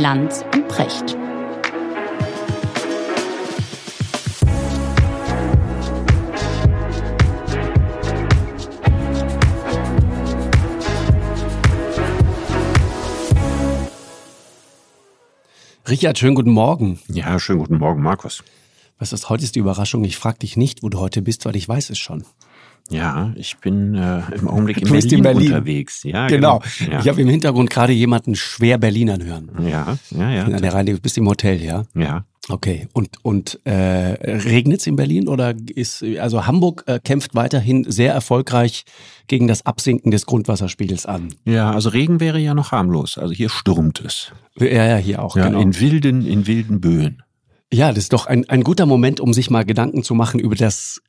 Lanz und Precht. Richard, schönen guten Morgen. Ja, schönen guten Morgen, Markus. Was ist heute ist die Überraschung? Ich frage dich nicht, wo du heute bist, weil ich weiß es schon. Ja, ich bin äh, im Augenblick in Berlin, in Berlin. unterwegs. Ja, genau. Ja, Ich habe im Hintergrund gerade jemanden schwer Berlinern hören. ja, ja, ja. In der du bist im Hotel, ja? ja. Okay. Und, und äh, regnet es in Berlin oder ist, also Hamburg äh, kämpft weiterhin sehr erfolgreich gegen das Absinken des Grundwasserspiegels an. Ja, also Regen wäre ja noch harmlos. Also hier stürmt es. Ja, ja, hier auch, Ja, genau. in wilden, in wilden Böen. Ja, das ist doch ein, ein guter Moment, um sich mal Gedanken zu machen über das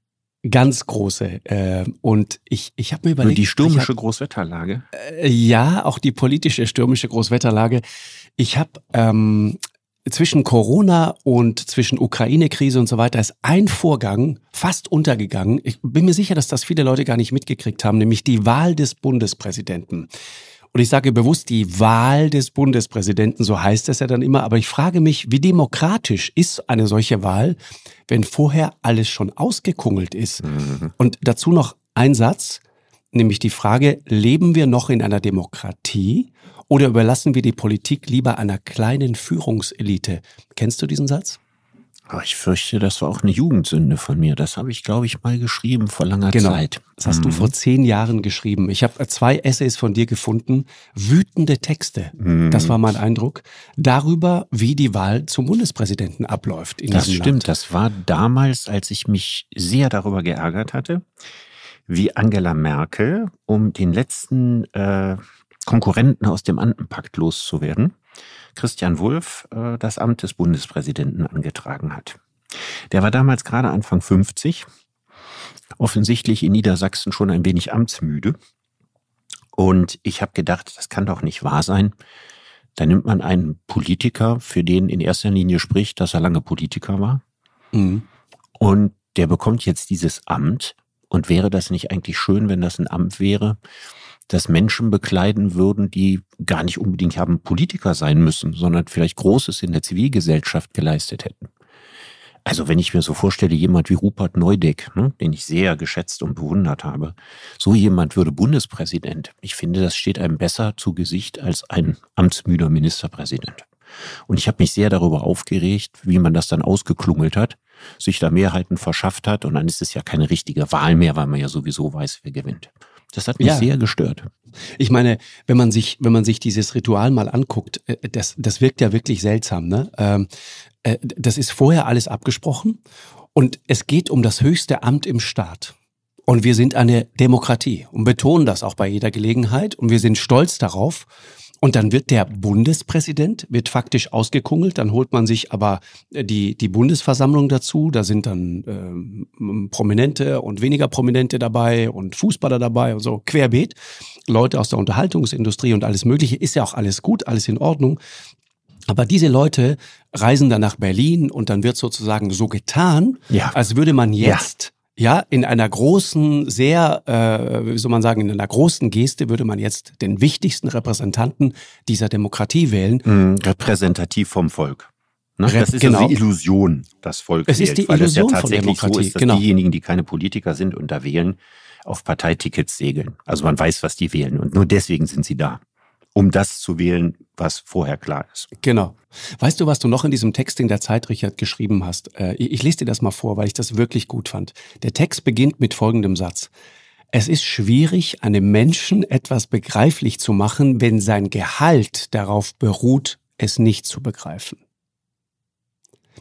ganz Große. Äh, und ich, ich habe mir Über überlegt. die ich stürmische Großwetterlage. Äh, Ja, auch die politische stürmische Großwetterlage. Ich habe ähm, zwischen Corona und zwischen Ukraine-Krise und so weiter ist ein Vorgang fast untergegangen. Ich bin mir sicher, dass das viele Leute gar nicht mitgekriegt haben, nämlich die Wahl des Bundespräsidenten. Und ich sage bewusst die Wahl des Bundespräsidenten, so heißt es ja dann immer, aber ich frage mich, wie demokratisch ist eine solche Wahl, wenn vorher alles schon ausgekungelt ist? Mhm. Und dazu noch ein Satz, nämlich die Frage, leben wir noch in einer Demokratie oder überlassen wir die Politik lieber einer kleinen Führungselite? Kennst du diesen Satz? Aber ich fürchte, das war auch eine Jugendsünde von mir. Das habe ich, glaube ich, mal geschrieben vor langer Genau. Zeit. Das hast du Mhm. vor zehn Jahren geschrieben. Ich habe zwei Essays von dir gefunden, wütende Texte. Mhm. Das war mein Eindruck. Darüber, wie die Wahl zum Bundespräsidenten abläuft in Das stimmt. Land. Das war damals, als ich mich sehr darüber geärgert hatte, wie Angela Merkel, um den letzten äh, Konkurrenten aus dem Andenpakt loszuwerden, Christian Wulff äh, das Amt des Bundespräsidenten angetragen hat. Der war damals gerade Anfang 50, offensichtlich in Niedersachsen schon ein wenig amtsmüde. Und ich habe gedacht, das kann doch nicht wahr sein. Da nimmt man einen Politiker, für den in erster Linie spricht, dass er lange Politiker war, Mhm. und der bekommt jetzt dieses Amt. Und wäre das nicht eigentlich schön, wenn das ein Amt wäre, das Menschen bekleiden würden, die gar nicht unbedingt haben Politiker sein müssen, sondern vielleicht Großes in der Zivilgesellschaft geleistet hätten? Also wenn ich mir so vorstelle, jemand wie Rupert Neudeck, ne, den ich sehr geschätzt und bewundert habe, so jemand würde Bundespräsident. Ich finde, das steht einem besser zu Gesicht als ein amtsmüder Ministerpräsident. Und ich habe mich sehr darüber aufgeregt, wie man das dann ausgeklungelt hat, sich da Mehrheiten verschafft hat und dann ist es ja keine richtige Wahl mehr, weil man ja sowieso weiß, wer gewinnt. Das hat mich Ja. sehr gestört. Ich meine, wenn man sich, wenn man sich dieses Ritual mal anguckt, äh, das, das wirkt ja wirklich seltsam. Ne? Ähm, äh, das ist vorher alles abgesprochen und es geht um das höchste Amt im Staat. Und wir sind eine Demokratie und betonen das auch bei jeder Gelegenheit und wir sind stolz darauf. Und dann wird der Bundespräsident, wird faktisch ausgekungelt, dann holt man sich aber äh, die, die Bundesversammlung dazu, da sind dann ähm, Prominente und weniger Prominente dabei und Fußballer dabei und so, querbeet. Leute aus der Unterhaltungsindustrie und alles Mögliche, ist ja auch alles gut, alles in Ordnung. Aber diese Leute reisen dann nach Berlin und dann wird sozusagen so getan, Ja. als würde man jetzt, ja, in einer großen, sehr, äh, wie soll man sagen, in einer großen Geste würde man jetzt den wichtigsten Repräsentanten dieser Demokratie wählen. Mhm, repräsentativ vom Volk. Ne? Re- Das ist genau. also die Illusion, das Volk Es ist wählt, die weil es ja Illusion von tatsächlich so Demokratie, ist, dass genau. diejenigen, die keine Politiker sind und da wählen, auf Parteitickets segeln. Also man weiß, was die wählen und nur deswegen sind sie da, um das zu wählen, was vorher klar ist. Genau. Weißt du, was du noch in diesem Text in der Zeit, Richard, geschrieben hast? Äh, ich ich lese dir das mal vor, weil ich das wirklich gut fand. Der Text beginnt mit folgendem Satz. Es ist schwierig, einem Menschen etwas begreiflich zu machen, wenn sein Gehalt darauf beruht, es nicht zu begreifen.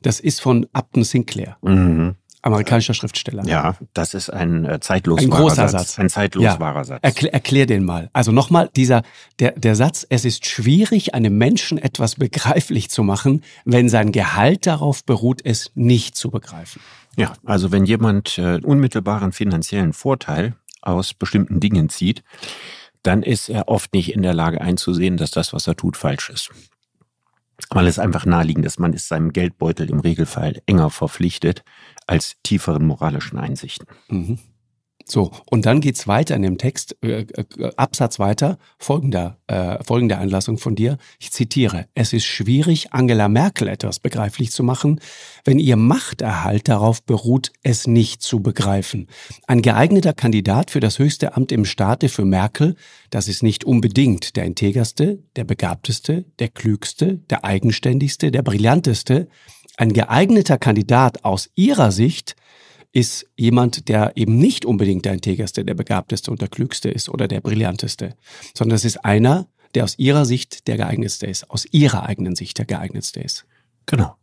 Das ist von Upton Sinclair, Mhm. Amerikanischer Schriftsteller. Ja, das ist ein äh, zeitlos Ein großer Satz. Satz. Ein zeitlos Ja. wahrer Satz. Erklär, erklär den mal. Also nochmal, dieser, der, der Satz, es ist schwierig, einem Menschen etwas begreiflich zu machen, wenn sein Gehalt darauf beruht, es nicht zu begreifen. Ja, also wenn jemand äh, unmittelbaren finanziellen Vorteil aus bestimmten Dingen zieht, dann ist er oft nicht in der Lage einzusehen, dass das, was er tut, falsch ist. Weil es einfach naheliegend ist, man ist seinem Geldbeutel im Regelfall enger verpflichtet als tieferen moralischen Einsichten. Mhm. So, und dann geht's weiter in dem Text, äh, äh, Absatz weiter, folgender, äh, folgende Einlassung von dir. Ich zitiere, es ist schwierig, Angela Merkel etwas begreiflich zu machen, wenn ihr Machterhalt darauf beruht, es nicht zu begreifen. Ein geeigneter Kandidat für das höchste Amt im Staate für Merkel, das ist nicht unbedingt der integerste, der begabteste, der klügste, der eigenständigste, der brillanteste. Ein geeigneter Kandidat aus ihrer Sicht ist jemand, der eben nicht unbedingt der integerste, der begabteste und der klügste ist oder der brillanteste, sondern es ist einer, der aus ihrer Sicht der geeignetste ist, aus ihrer eigenen Sicht der geeignetste ist. Genau.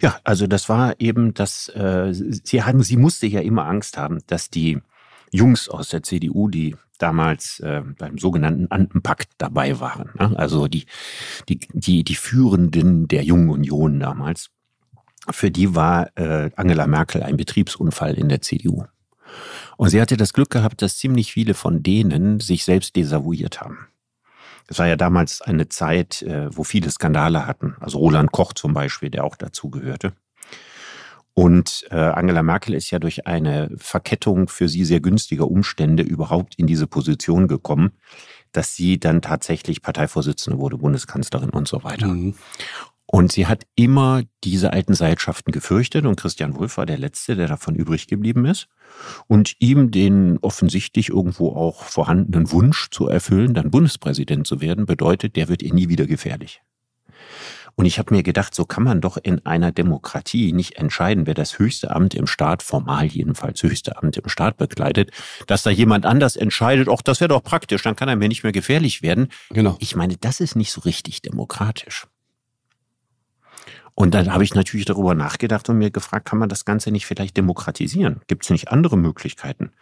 Ja, also das war eben das, äh, sie hatten, sie musste ja immer Angst haben, dass die Jungs aus der CDU, die damals äh, beim sogenannten Andenpakt dabei waren, ne? also die, die, die, die Führenden der Jungen Union damals, für die war äh, Angela Merkel ein Betriebsunfall in der CDU. Und sie hatte das Glück gehabt, dass ziemlich viele von denen sich selbst desavouiert haben. Es war ja damals eine Zeit, äh, wo viele Skandale hatten. Also Roland Koch zum Beispiel, der auch dazu gehörte. Und äh, Angela Merkel ist ja durch eine Verkettung für sie sehr günstiger Umstände überhaupt in diese Position gekommen, dass sie dann tatsächlich Parteivorsitzende wurde, Bundeskanzlerin und so weiter. Mhm. Und sie hat immer diese alten Seilschaften gefürchtet und Christian Wulff war der Letzte, der davon übrig geblieben ist. Und ihm den offensichtlich irgendwo auch vorhandenen Wunsch zu erfüllen, dann Bundespräsident zu werden, bedeutet, der wird ihr nie wieder gefährlich. Und ich habe mir gedacht, so kann man doch in einer Demokratie nicht entscheiden, wer das höchste Amt im Staat, formal jedenfalls höchste Amt im Staat bekleidet, dass da jemand anders entscheidet, auch das wäre doch praktisch, dann kann er mir nicht mehr gefährlich werden. Genau. Ich meine, das ist nicht so richtig demokratisch. Und dann habe ich natürlich darüber nachgedacht und mir gefragt, kann man das Ganze nicht vielleicht demokratisieren? Gibt es nicht andere Möglichkeiten?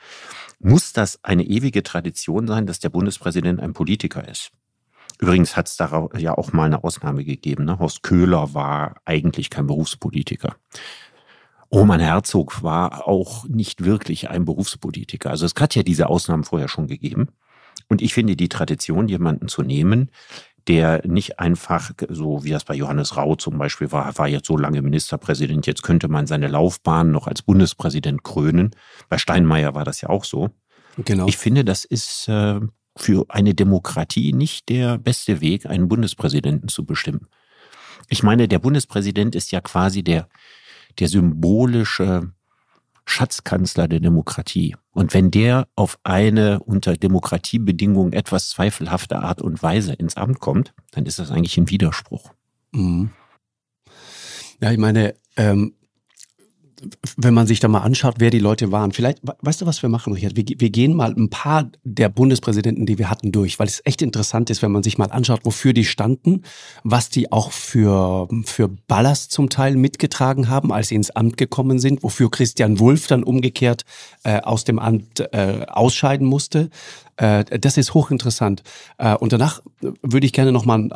Muss das eine ewige Tradition sein, dass der Bundespräsident ein Politiker ist? Übrigens hat es da ja auch mal eine Ausnahme gegeben. Ne? Horst Köhler war eigentlich kein Berufspolitiker. Roman Herzog war auch nicht wirklich ein Berufspolitiker. Also es hat ja diese Ausnahmen vorher schon gegeben. Und ich finde die Tradition, jemanden zu nehmen, der nicht einfach, so wie das bei Johannes Rau zum Beispiel war, war jetzt so lange Ministerpräsident, jetzt könnte man seine Laufbahn noch als Bundespräsident krönen. Bei Steinmeier war das ja auch so. Genau. Ich finde, das ist äh, für eine Demokratie nicht der beste Weg, einen Bundespräsidenten zu bestimmen. Ich meine, der Bundespräsident ist ja quasi der, der symbolische Schatzkanzler der Demokratie. Und wenn der auf eine unter Demokratiebedingungen etwas zweifelhafte Art und Weise ins Amt kommt, dann ist das eigentlich ein Widerspruch. Mhm. Ja, ich meine, ähm, wenn man sich da mal anschaut, wer die Leute waren, vielleicht, weißt du, was wir machen, Richard? Wir, wir, gehen mal ein paar der Bundespräsidenten, die wir hatten, durch, weil es echt interessant ist, wenn man sich mal anschaut, wofür die standen, was die auch für, für Ballast zum Teil mitgetragen haben, als sie ins Amt gekommen sind, wofür Christian Wulff dann umgekehrt äh, aus dem Amt äh, ausscheiden musste. Äh, das ist hochinteressant. Äh, und danach würde ich gerne nochmal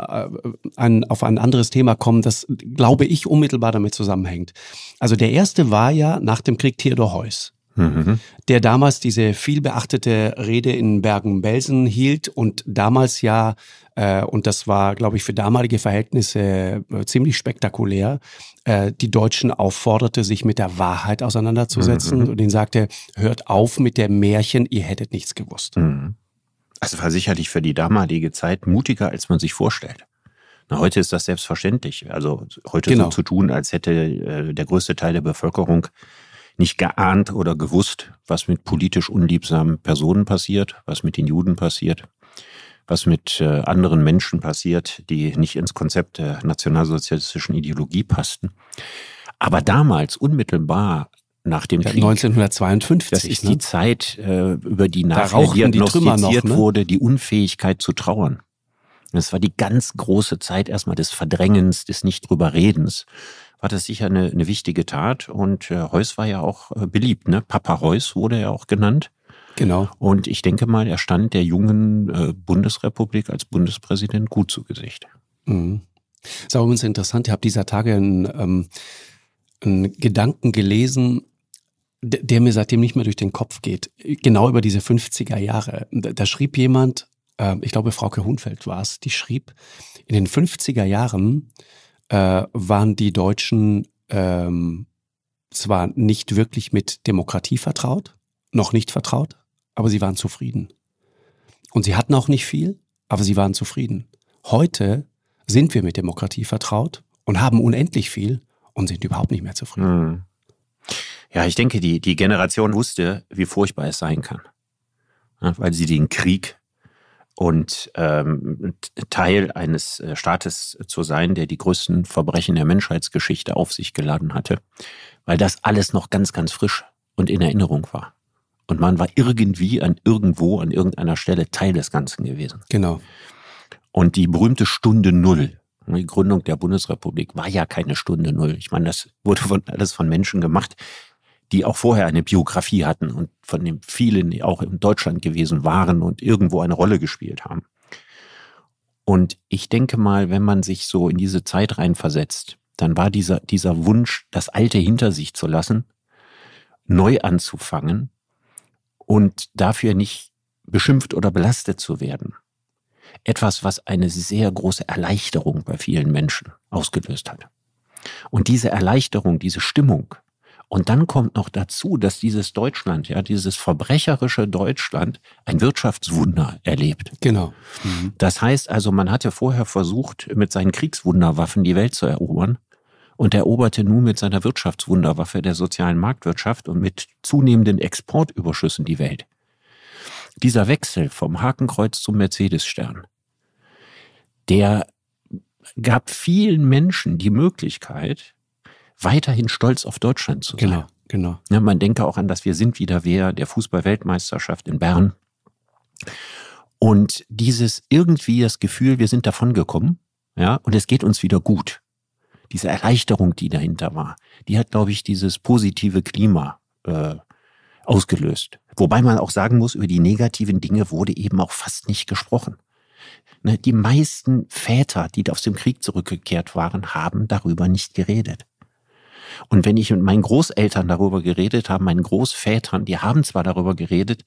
äh, auf ein anderes Thema kommen, das, glaube ich, unmittelbar damit zusammenhängt. Also der erste war ja nach dem Krieg Theodor Heuss. Mhm. der damals diese vielbeachtete Rede in Bergen-Belsen hielt und damals ja, äh, und das war, glaube ich, für damalige Verhältnisse äh, ziemlich spektakulär, äh, die Deutschen aufforderte, sich mit der Wahrheit auseinanderzusetzen mhm. und ihnen sagte, hört auf mit der Märchen, ihr hättet nichts gewusst. Mhm. Also war sicherlich für die damalige Zeit mutiger, als man sich vorstellt. Na, heute ist das selbstverständlich. Also heute genau. so zu tun, als hätte äh, der größte Teil der Bevölkerung nicht geahnt oder gewusst, was mit politisch unliebsamen Personen passiert, was mit den Juden passiert, was mit äh, anderen Menschen passiert, die nicht ins Konzept der nationalsozialistischen Ideologie passten. Aber damals, unmittelbar nach dem ja, Krieg. 1952. Das ist ne? die Zeit, äh, über die nachher diagnostiziert die noch, ne? wurde, die Unfähigkeit zu trauern. Das war die ganz große Zeit erstmal des Verdrängens, des nicht drüber Redens. War das sicher eine, eine wichtige Tat und äh, Heuss war ja auch äh, beliebt, ne? Papa Heuss wurde ja auch genannt. Genau. Und ich denke mal, er stand der jungen äh, Bundesrepublik als Bundespräsident gut zu Gesicht. Mhm. ist auch übrigens interessant, ich habe dieser Tage einen, ähm, einen Gedanken gelesen, der mir seitdem nicht mehr durch den Kopf geht. Genau über diese 50er Jahre. Da, da schrieb jemand, äh, ich glaube Frauke Hunfeld war es, die schrieb, in den 50er Jahren äh, waren die Deutschen ähm, zwar nicht wirklich mit Demokratie vertraut, noch nicht vertraut, aber sie waren zufrieden. Und sie hatten auch nicht viel, aber sie waren zufrieden. Heute sind wir mit Demokratie vertraut und haben unendlich viel und sind überhaupt nicht mehr zufrieden. Hm. Ja, ich denke, die, die Generation wusste, wie furchtbar es sein kann. Ja, weil sie den Krieg und ähm, Teil eines äh, Staates zu sein, der die größten Verbrechen der Menschheitsgeschichte auf sich geladen hatte, weil das alles noch ganz, ganz frisch und in Erinnerung war. Und man war irgendwie an irgendwo, an irgendeiner Stelle Teil des Ganzen gewesen. Genau. Und die berühmte Stunde Null, die Gründung der Bundesrepublik, war ja keine Stunde Null. Ich meine, das wurde von, alles von Menschen gemacht, die auch vorher eine Biografie hatten und von dem vielen auch in Deutschland gewesen waren und irgendwo eine Rolle gespielt haben. Und ich denke mal, wenn man sich so in diese Zeit reinversetzt, dann war dieser, dieser Wunsch, das Alte hinter sich zu lassen, neu anzufangen und dafür nicht beschimpft oder belastet zu werden. Etwas, was eine sehr große Erleichterung bei vielen Menschen ausgelöst hat. Und diese Erleichterung, diese Stimmung, und dann kommt noch dazu, dass dieses Deutschland, ja, dieses verbrecherische Deutschland ein Wirtschaftswunder erlebt. Genau. Mhm. Das heißt also, man hatte vorher versucht, mit seinen Kriegswunderwaffen die Welt zu erobern und eroberte nun mit seiner Wirtschaftswunderwaffe der sozialen Marktwirtschaft und mit zunehmenden Exportüberschüssen die Welt. Dieser Wechsel vom Hakenkreuz zum Mercedesstern, der gab vielen Menschen die Möglichkeit, weiterhin stolz auf Deutschland zu sein. Genau, genau. Ja, man denke auch an das Wir sind wieder wer der Fußball-Weltmeisterschaft in Bern. Und dieses irgendwie das Gefühl, wir sind davon gekommen, ja, und es geht uns wieder gut diese Erleichterung, die dahinter war, die hat, glaube ich, dieses positive Klima äh, ausgelöst. Wobei man auch sagen muss, über die negativen Dinge wurde eben auch fast nicht gesprochen. Ne, die meisten Väter, die aus dem Krieg zurückgekehrt waren, haben darüber nicht geredet. Und wenn ich mit meinen Großeltern darüber geredet habe, meinen Großvätern, die haben zwar darüber geredet,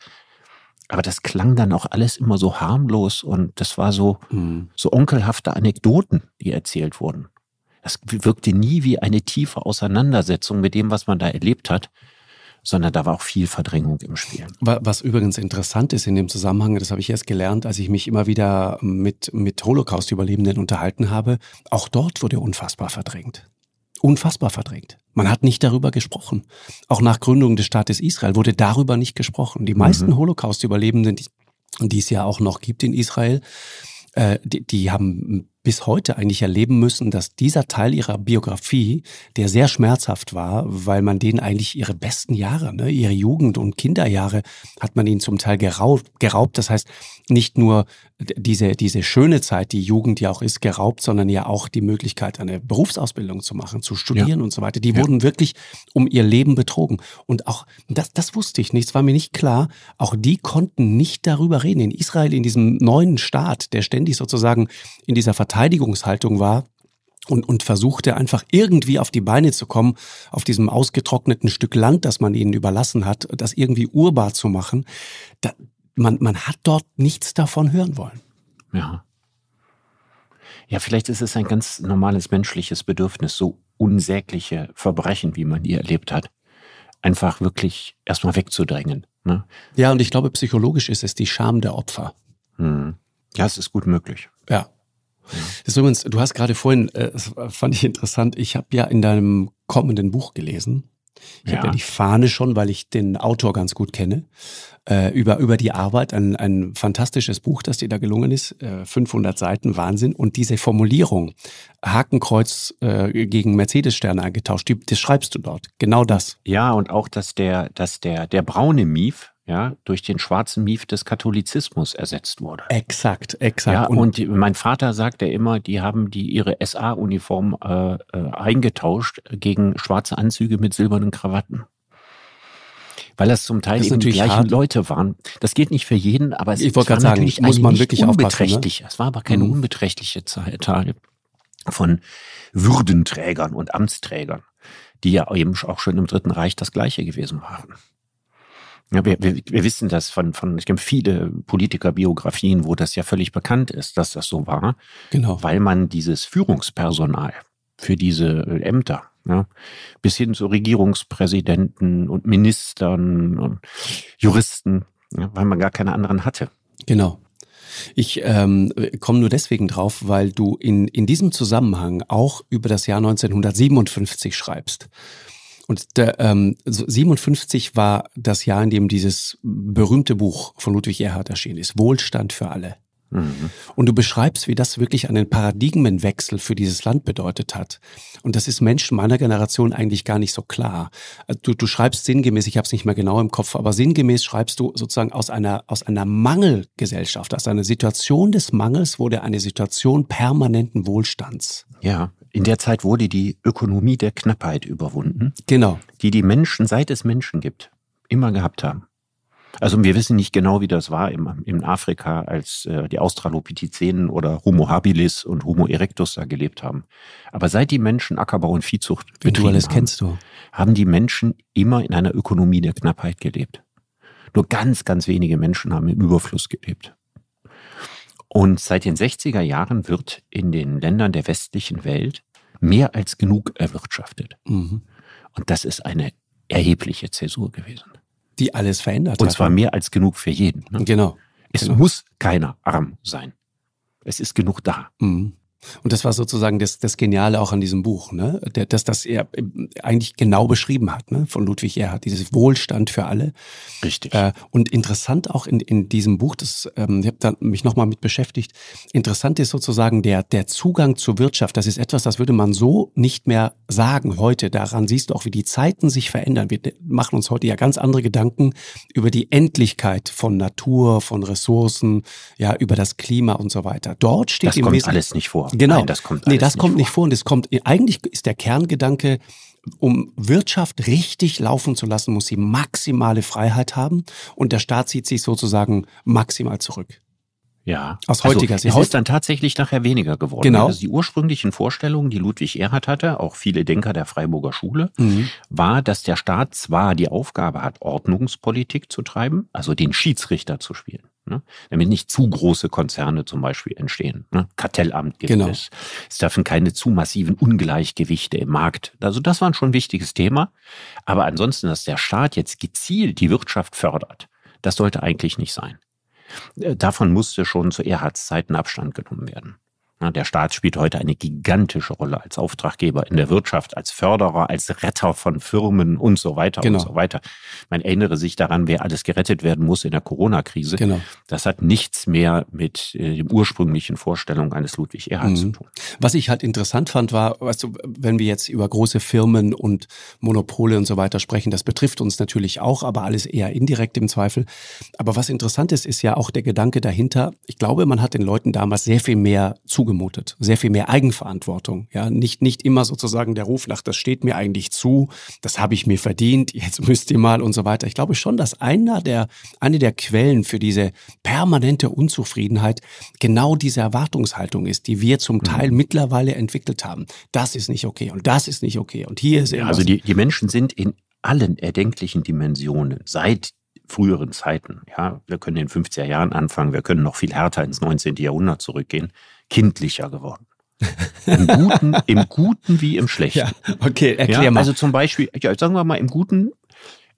aber das klang dann auch alles immer so harmlos und das war so, mhm. so onkelhafte Anekdoten, die erzählt wurden. Das wirkte nie wie eine tiefe Auseinandersetzung mit dem, was man da erlebt hat, sondern da war auch viel Verdrängung im Spiel. Was übrigens interessant ist in dem Zusammenhang, das habe ich erst gelernt, als ich mich immer wieder mit, mit Holocaust-Überlebenden unterhalten habe, auch dort wurde unfassbar verdrängt. Unfassbar verdrängt. Man hat nicht darüber gesprochen. Auch nach Gründung des Staates Israel wurde darüber nicht gesprochen. Die meisten mhm. Holocaust-Überlebenden, die, die es ja auch noch gibt in Israel, äh, die, die haben bis heute eigentlich erleben müssen, dass dieser Teil ihrer Biografie, der sehr schmerzhaft war, weil man denen eigentlich ihre besten Jahre, ne, ihre Jugend- und Kinderjahre, hat man ihnen zum Teil geraubt. geraubt. Das heißt, nicht nur diese, diese schöne Zeit, die Jugend ja auch ist, geraubt, sondern ja auch die Möglichkeit, eine Berufsausbildung zu machen, zu studieren ja. und so weiter. Die ja. wurden wirklich um ihr Leben betrogen. Und auch, das, das wusste ich nicht, es war mir nicht klar, auch die konnten nicht darüber reden. In Israel, in diesem neuen Staat, der ständig sozusagen in dieser Verteidigungshaltung war, und, und versuchte einfach irgendwie auf die Beine zu kommen, auf diesem ausgetrockneten Stück Land, das man ihnen überlassen hat, das irgendwie urbar zu machen. Da, man, man hat dort nichts davon hören wollen. Ja. Ja, vielleicht ist es ein ganz normales menschliches Bedürfnis, so unsägliche Verbrechen, wie man die erlebt hat, einfach wirklich erstmal wegzudrängen. Ne? Ja, und ich glaube, psychologisch ist es die Scham der Opfer. Hm. Ja, es ist gut möglich. Ja. Das ist übrigens, du hast gerade vorhin, äh, das fand ich interessant, ich habe ja in deinem kommenden Buch gelesen, ich ja. habe ja die Fahne schon, weil ich den Autor ganz gut kenne, äh, über, über die Arbeit. Ein, ein fantastisches Buch, das dir da gelungen ist. Äh, 500 Seiten, Wahnsinn. Und diese Formulierung, Hakenkreuz äh, gegen Mercedes-Sterne eingetauscht, die, das schreibst du dort. Genau das. Ja, und auch, dass der, dass der, der braune Mief, ja, durch den schwarzen Mief des Katholizismus ersetzt wurde. Exakt, exakt. Ja, und, und die, mein Vater sagte immer, die haben die ihre SA-Uniform äh, äh, eingetauscht gegen schwarze Anzüge mit silbernen Krawatten. Weil das zum Teil das eben die gleichen hart. Leute waren. Das geht nicht für jeden, aber es, ich war sagen, natürlich muss man wirklich unbeträchtlich. Ne? Es war aber keine mhm. unbeträchtliche Zahl von Würdenträgern und Amtsträgern, die ja eben auch schon im Dritten Reich das Gleiche gewesen waren. Ja, wir, wir, wir wissen das von, von, ich kenne viele Politikerbiografien, wo das ja völlig bekannt ist, dass das so war. Genau. Weil man dieses Führungspersonal für diese Ämter, Ja, bis hin zu Regierungspräsidenten und Ministern und Juristen, ja, weil man gar keine anderen hatte. Genau. Ich ähm, komme nur deswegen drauf, weil du in, in diesem Zusammenhang auch über das Jahr 1957 schreibst. Und der, ähm, 57 war das Jahr, in dem dieses berühmte Buch von Ludwig Erhard erschienen ist, Wohlstand für alle. Mhm. Und du beschreibst, wie das wirklich einen Paradigmenwechsel für dieses Land bedeutet hat. Und das ist Menschen meiner Generation eigentlich gar nicht so klar. Du, du schreibst sinngemäß, ich habe es nicht mehr genau im Kopf, aber sinngemäß schreibst du sozusagen aus einer, aus einer Mangelgesellschaft, aus einer Situation des Mangels wurde eine Situation permanenten Wohlstands. Ja, in der Zeit wurde die Ökonomie der Knappheit überwunden. Genau. Die die Menschen, seit es Menschen gibt, immer gehabt haben. Also wir wissen nicht genau, wie das war im, in Afrika, als äh, die Australopithecinen oder Homo habilis und Homo erectus da gelebt haben. Aber seit die Menschen Ackerbau und Viehzucht wie du alles haben, kennst du, haben die Menschen immer in einer Ökonomie der Knappheit gelebt. Nur ganz, ganz wenige Menschen haben im Überfluss gelebt. Und seit den 60er Jahren wird in den Ländern der westlichen Welt mehr als genug erwirtschaftet. Mhm. Und das ist eine erhebliche Zäsur gewesen die alles verändert Und hat. Und zwar mehr als genug für jeden. Ne? Genau. Es genau. muss keiner arm sein. Es ist genug da. Mhm. Und das war sozusagen das, das Geniale auch an diesem Buch, ne? dass das er eigentlich genau beschrieben hat, ne? von Ludwig Erhard, dieses Wohlstand für alle. Richtig. Äh, und interessant auch in, in diesem Buch, das ähm, ich habe da mich nochmal mit beschäftigt, interessant ist sozusagen der, der Zugang zur Wirtschaft. Das ist etwas, das würde man so nicht mehr sagen heute. Daran siehst du auch, wie die Zeiten sich verändern. Wir machen uns heute ja ganz andere Gedanken über die Endlichkeit von Natur, von Ressourcen, ja, über das Klima und so weiter. Dort steht das kommt alles nicht vor. Genau. Nein, das kommt nee, das nicht kommt vor. nicht vor. Und es kommt, eigentlich ist der Kerngedanke, um Wirtschaft richtig laufen zu lassen, muss sie maximale Freiheit haben und der Staat zieht sich sozusagen maximal zurück. Ja. Aus heutiger also, Sicht. Es ist dann tatsächlich nachher weniger geworden. Genau. Also die ursprünglichen Vorstellungen, die Ludwig Erhard hatte, auch viele Denker der Freiburger Schule, mhm. war, dass der Staat zwar die Aufgabe hat, Ordnungspolitik zu treiben, also den Schiedsrichter zu spielen. Ne? Damit nicht zu große Konzerne zum Beispiel entstehen. Ne? Kartellamt gibt genau. es. Es dürfen keine zu massiven Ungleichgewichte im Markt. Also das war schon ein wichtiges Thema. Aber ansonsten, dass der Staat jetzt gezielt die Wirtschaft fördert, das sollte eigentlich nicht sein. Äh, davon musste schon zu Erhards Zeiten Abstand genommen werden. Der Staat spielt heute eine gigantische Rolle als Auftraggeber in der Wirtschaft, als Förderer, als Retter von Firmen und so weiter genau. und so weiter. Man erinnere sich daran, wer alles gerettet werden muss in der Corona-Krise. Genau. Das hat nichts mehr mit äh, dem ursprünglichen Vorstellung eines Ludwig Erhard mhm. zu tun. Was ich halt interessant fand, war, weißt du, wenn wir jetzt über große Firmen und Monopole und so weiter sprechen, das betrifft uns natürlich auch, aber alles eher indirekt im Zweifel. Aber was interessant ist, ist ja auch der Gedanke dahinter. Ich glaube, man hat den Leuten damals sehr viel mehr zugemacht zugemutet. Sehr viel mehr Eigenverantwortung. Ja, nicht, nicht immer sozusagen der Ruf nach, das steht mir eigentlich zu, das habe ich mir verdient, jetzt müsst ihr mal und so weiter. Ich glaube schon, dass einer der, eine der Quellen für diese permanente Unzufriedenheit genau diese Erwartungshaltung ist, die wir zum Teil mhm. mittlerweile entwickelt haben. Das ist nicht okay und das ist nicht okay und hier ist ja, Also die, die Menschen sind in allen erdenklichen Dimensionen seit früheren Zeiten. Ja, wir können in den 50er Jahren anfangen, wir können noch viel härter ins 19. Jahrhundert zurückgehen kindlicher geworden. Im Guten, Im Guten wie im Schlechten. Ja, okay, erklär ja, mal. Also zum Beispiel, ja, sagen wir mal, im Guten,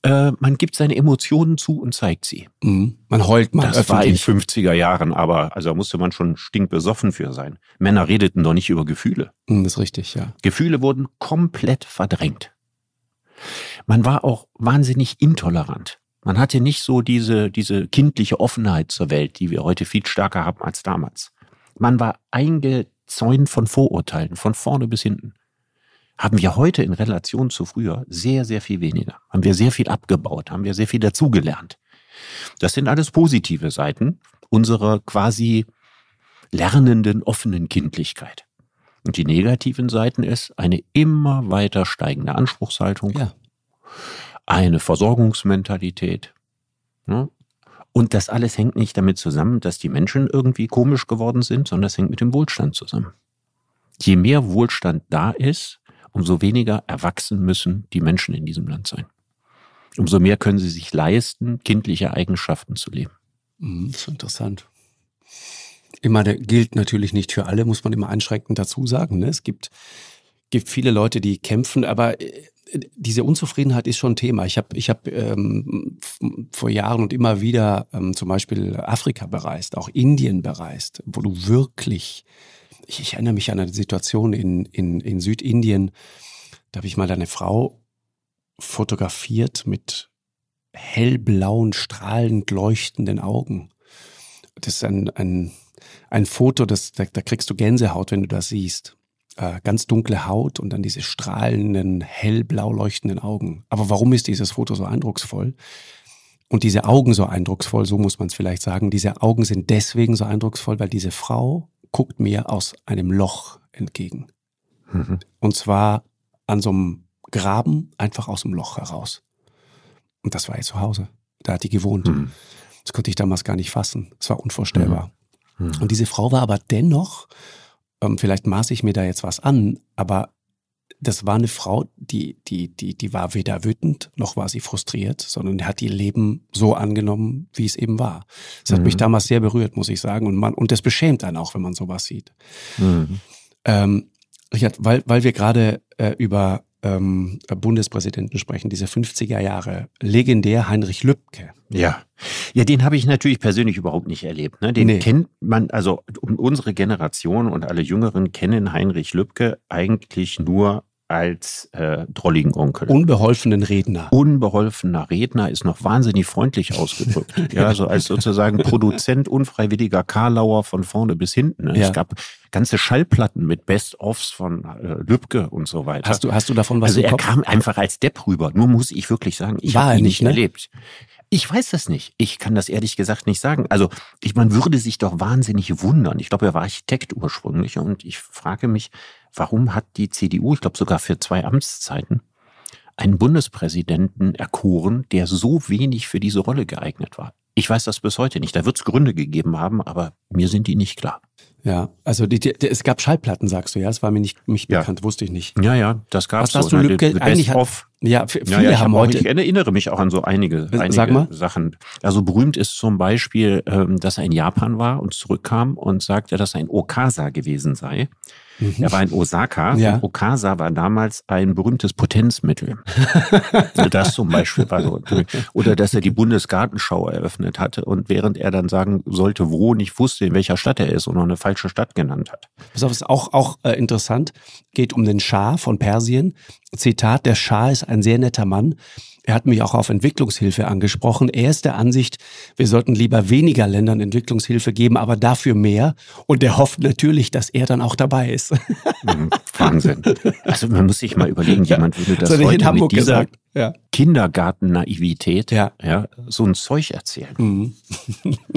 äh, man gibt seine Emotionen zu und zeigt sie. Mhm. Man heult mal. Das öffentlich. war in 50er Jahren, aber also da musste man schon stinkbesoffen für sein. Männer redeten doch nicht über Gefühle. Mhm, das ist richtig, ja. Gefühle wurden komplett verdrängt. Man war auch wahnsinnig intolerant. Man hatte nicht so diese, diese kindliche Offenheit zur Welt, die wir heute viel stärker haben als damals. Man war eingezäunt von Vorurteilen, von vorne bis hinten. Haben wir heute in Relation zu früher sehr, sehr viel weniger. Haben wir sehr viel abgebaut, haben wir sehr viel dazugelernt. Das sind alles positive Seiten unserer quasi lernenden, offenen Kindlichkeit. Und die negativen Seiten ist eine immer weiter steigende Anspruchshaltung, ja. eine Versorgungsmentalität, ne? Und das alles hängt nicht damit zusammen, dass die Menschen irgendwie komisch geworden sind, sondern das hängt mit dem Wohlstand zusammen. Je mehr Wohlstand da ist, umso weniger erwachsen müssen die Menschen in diesem Land sein. Umso mehr können sie sich leisten, kindliche Eigenschaften zu leben. Mhm, das ist interessant. Immer der gilt natürlich nicht für alle, muss man immer einschränkend dazu sagen. Ne? Es gibt gibt viele Leute, die kämpfen, aber äh, diese Unzufriedenheit ist schon Thema. Ich habe ich hab, ähm, vor Jahren und immer wieder ähm, zum Beispiel Afrika bereist, auch Indien bereist, wo du wirklich, ich, ich erinnere mich an eine Situation in, in, in Südindien, da habe ich mal eine Frau fotografiert mit hellblauen, strahlend leuchtenden Augen. Das ist ein, ein, ein Foto, das, da, da kriegst du Gänsehaut, wenn du das siehst äh, ganz dunkle Haut und dann diese strahlenden, hellblau leuchtenden Augen. Aber warum ist dieses Foto so eindrucksvoll? Und diese Augen so eindrucksvoll, so muss man es vielleicht sagen. Diese Augen sind deswegen so eindrucksvoll, weil diese Frau guckt mir aus einem Loch entgegen. Mhm. Und zwar an so einem Graben, einfach aus dem Loch heraus. Und das war ihr zu Hause. Da hat die gewohnt. Mhm. Das konnte ich damals gar nicht fassen. Es war unvorstellbar. Mhm. Und diese Frau war aber dennoch ähm, vielleicht maße ich mir da jetzt was an, aber das war eine Frau, die, die, die, die war weder wütend noch war sie frustriert, sondern hat ihr Leben so angenommen, wie es eben war. Das hat mhm. mich damals sehr berührt, muss ich sagen. Und man, und das beschämt einen auch, wenn man sowas sieht. Mhm. Ähm, Richard, weil, weil wir gerade äh, über ähm, Bundespräsidenten sprechen, diese 50er Jahre, legendär Heinrich Lübke. Ja, ja, den habe ich natürlich persönlich überhaupt nicht erlebt. Ne? Den nee. kennt man, also unsere Generation und alle Jüngeren kennen Heinrich Lübke eigentlich nur als äh, drolligen Onkel. Unbeholfenen Redner. Unbeholfener Redner ist noch wahnsinnig freundlich ausgedrückt. ja, so als sozusagen Produzent unfreiwilliger Karlauer von vorne bis hinten. Ne? Ja. Es gab ganze Schallplatten mit Best-ofs von äh, Lübcke und so weiter. Hast du, hast du davon was Also er kam einfach als Depp rüber. Nur muss ich wirklich sagen, ich habe ihn nicht ne? erlebt. Ich weiß das nicht. Ich kann das ehrlich gesagt nicht sagen. Also, ich, man würde sich doch wahnsinnig wundern. Ich glaube, er war Architekt ursprünglich und ich frage mich, warum hat die CDU, ich glaube sogar für zwei Amtszeiten, einen Bundespräsidenten erkoren, der so wenig für diese Rolle geeignet war? Ich weiß das bis heute nicht. Da wird es Gründe gegeben haben, aber mir sind die nicht klar. Ja, also die, die, es gab Schallplatten, sagst du, ja? Es war mir nicht, nicht ja. bekannt, wusste ich nicht. Ja, ja, das gab es. Was hast so, du Lücke? Ne, eigentlich hat, ja, viele ja, ja, haben hab heute. Auch, ich erinnere mich auch an so einige, einige Sachen. Also berühmt ist zum Beispiel, ähm, dass er in Japan war und zurückkam und sagte, dass er ein Okasa gewesen sei. Mhm. Er war in Osaka. Ja. Okasa war damals ein berühmtes Potenzmittel. das zum Beispiel war so. Oder dass er die Bundesgartenschau eröffnet hatte und während er dann sagen sollte, wo, nicht wusste, in welcher Stadt er ist und noch eine falsche Stadt genannt hat. Pass auf, ist auch, auch äh, interessant. Geht um den Schah von Persien. Zitat, der Schah ist ein sehr netter Mann. Er hat mich auch auf Entwicklungshilfe angesprochen. Er ist der Ansicht, wir sollten lieber weniger Ländern Entwicklungshilfe geben, aber dafür mehr. Und er hofft natürlich, dass er dann auch dabei ist. Mhm, Wahnsinn. Also man muss sich mal überlegen, jemand würde das, das heute in Hamburg mit dieser ja. Kindergarten-Naivität ja. ja. so ein Zeug erzählen. Mhm.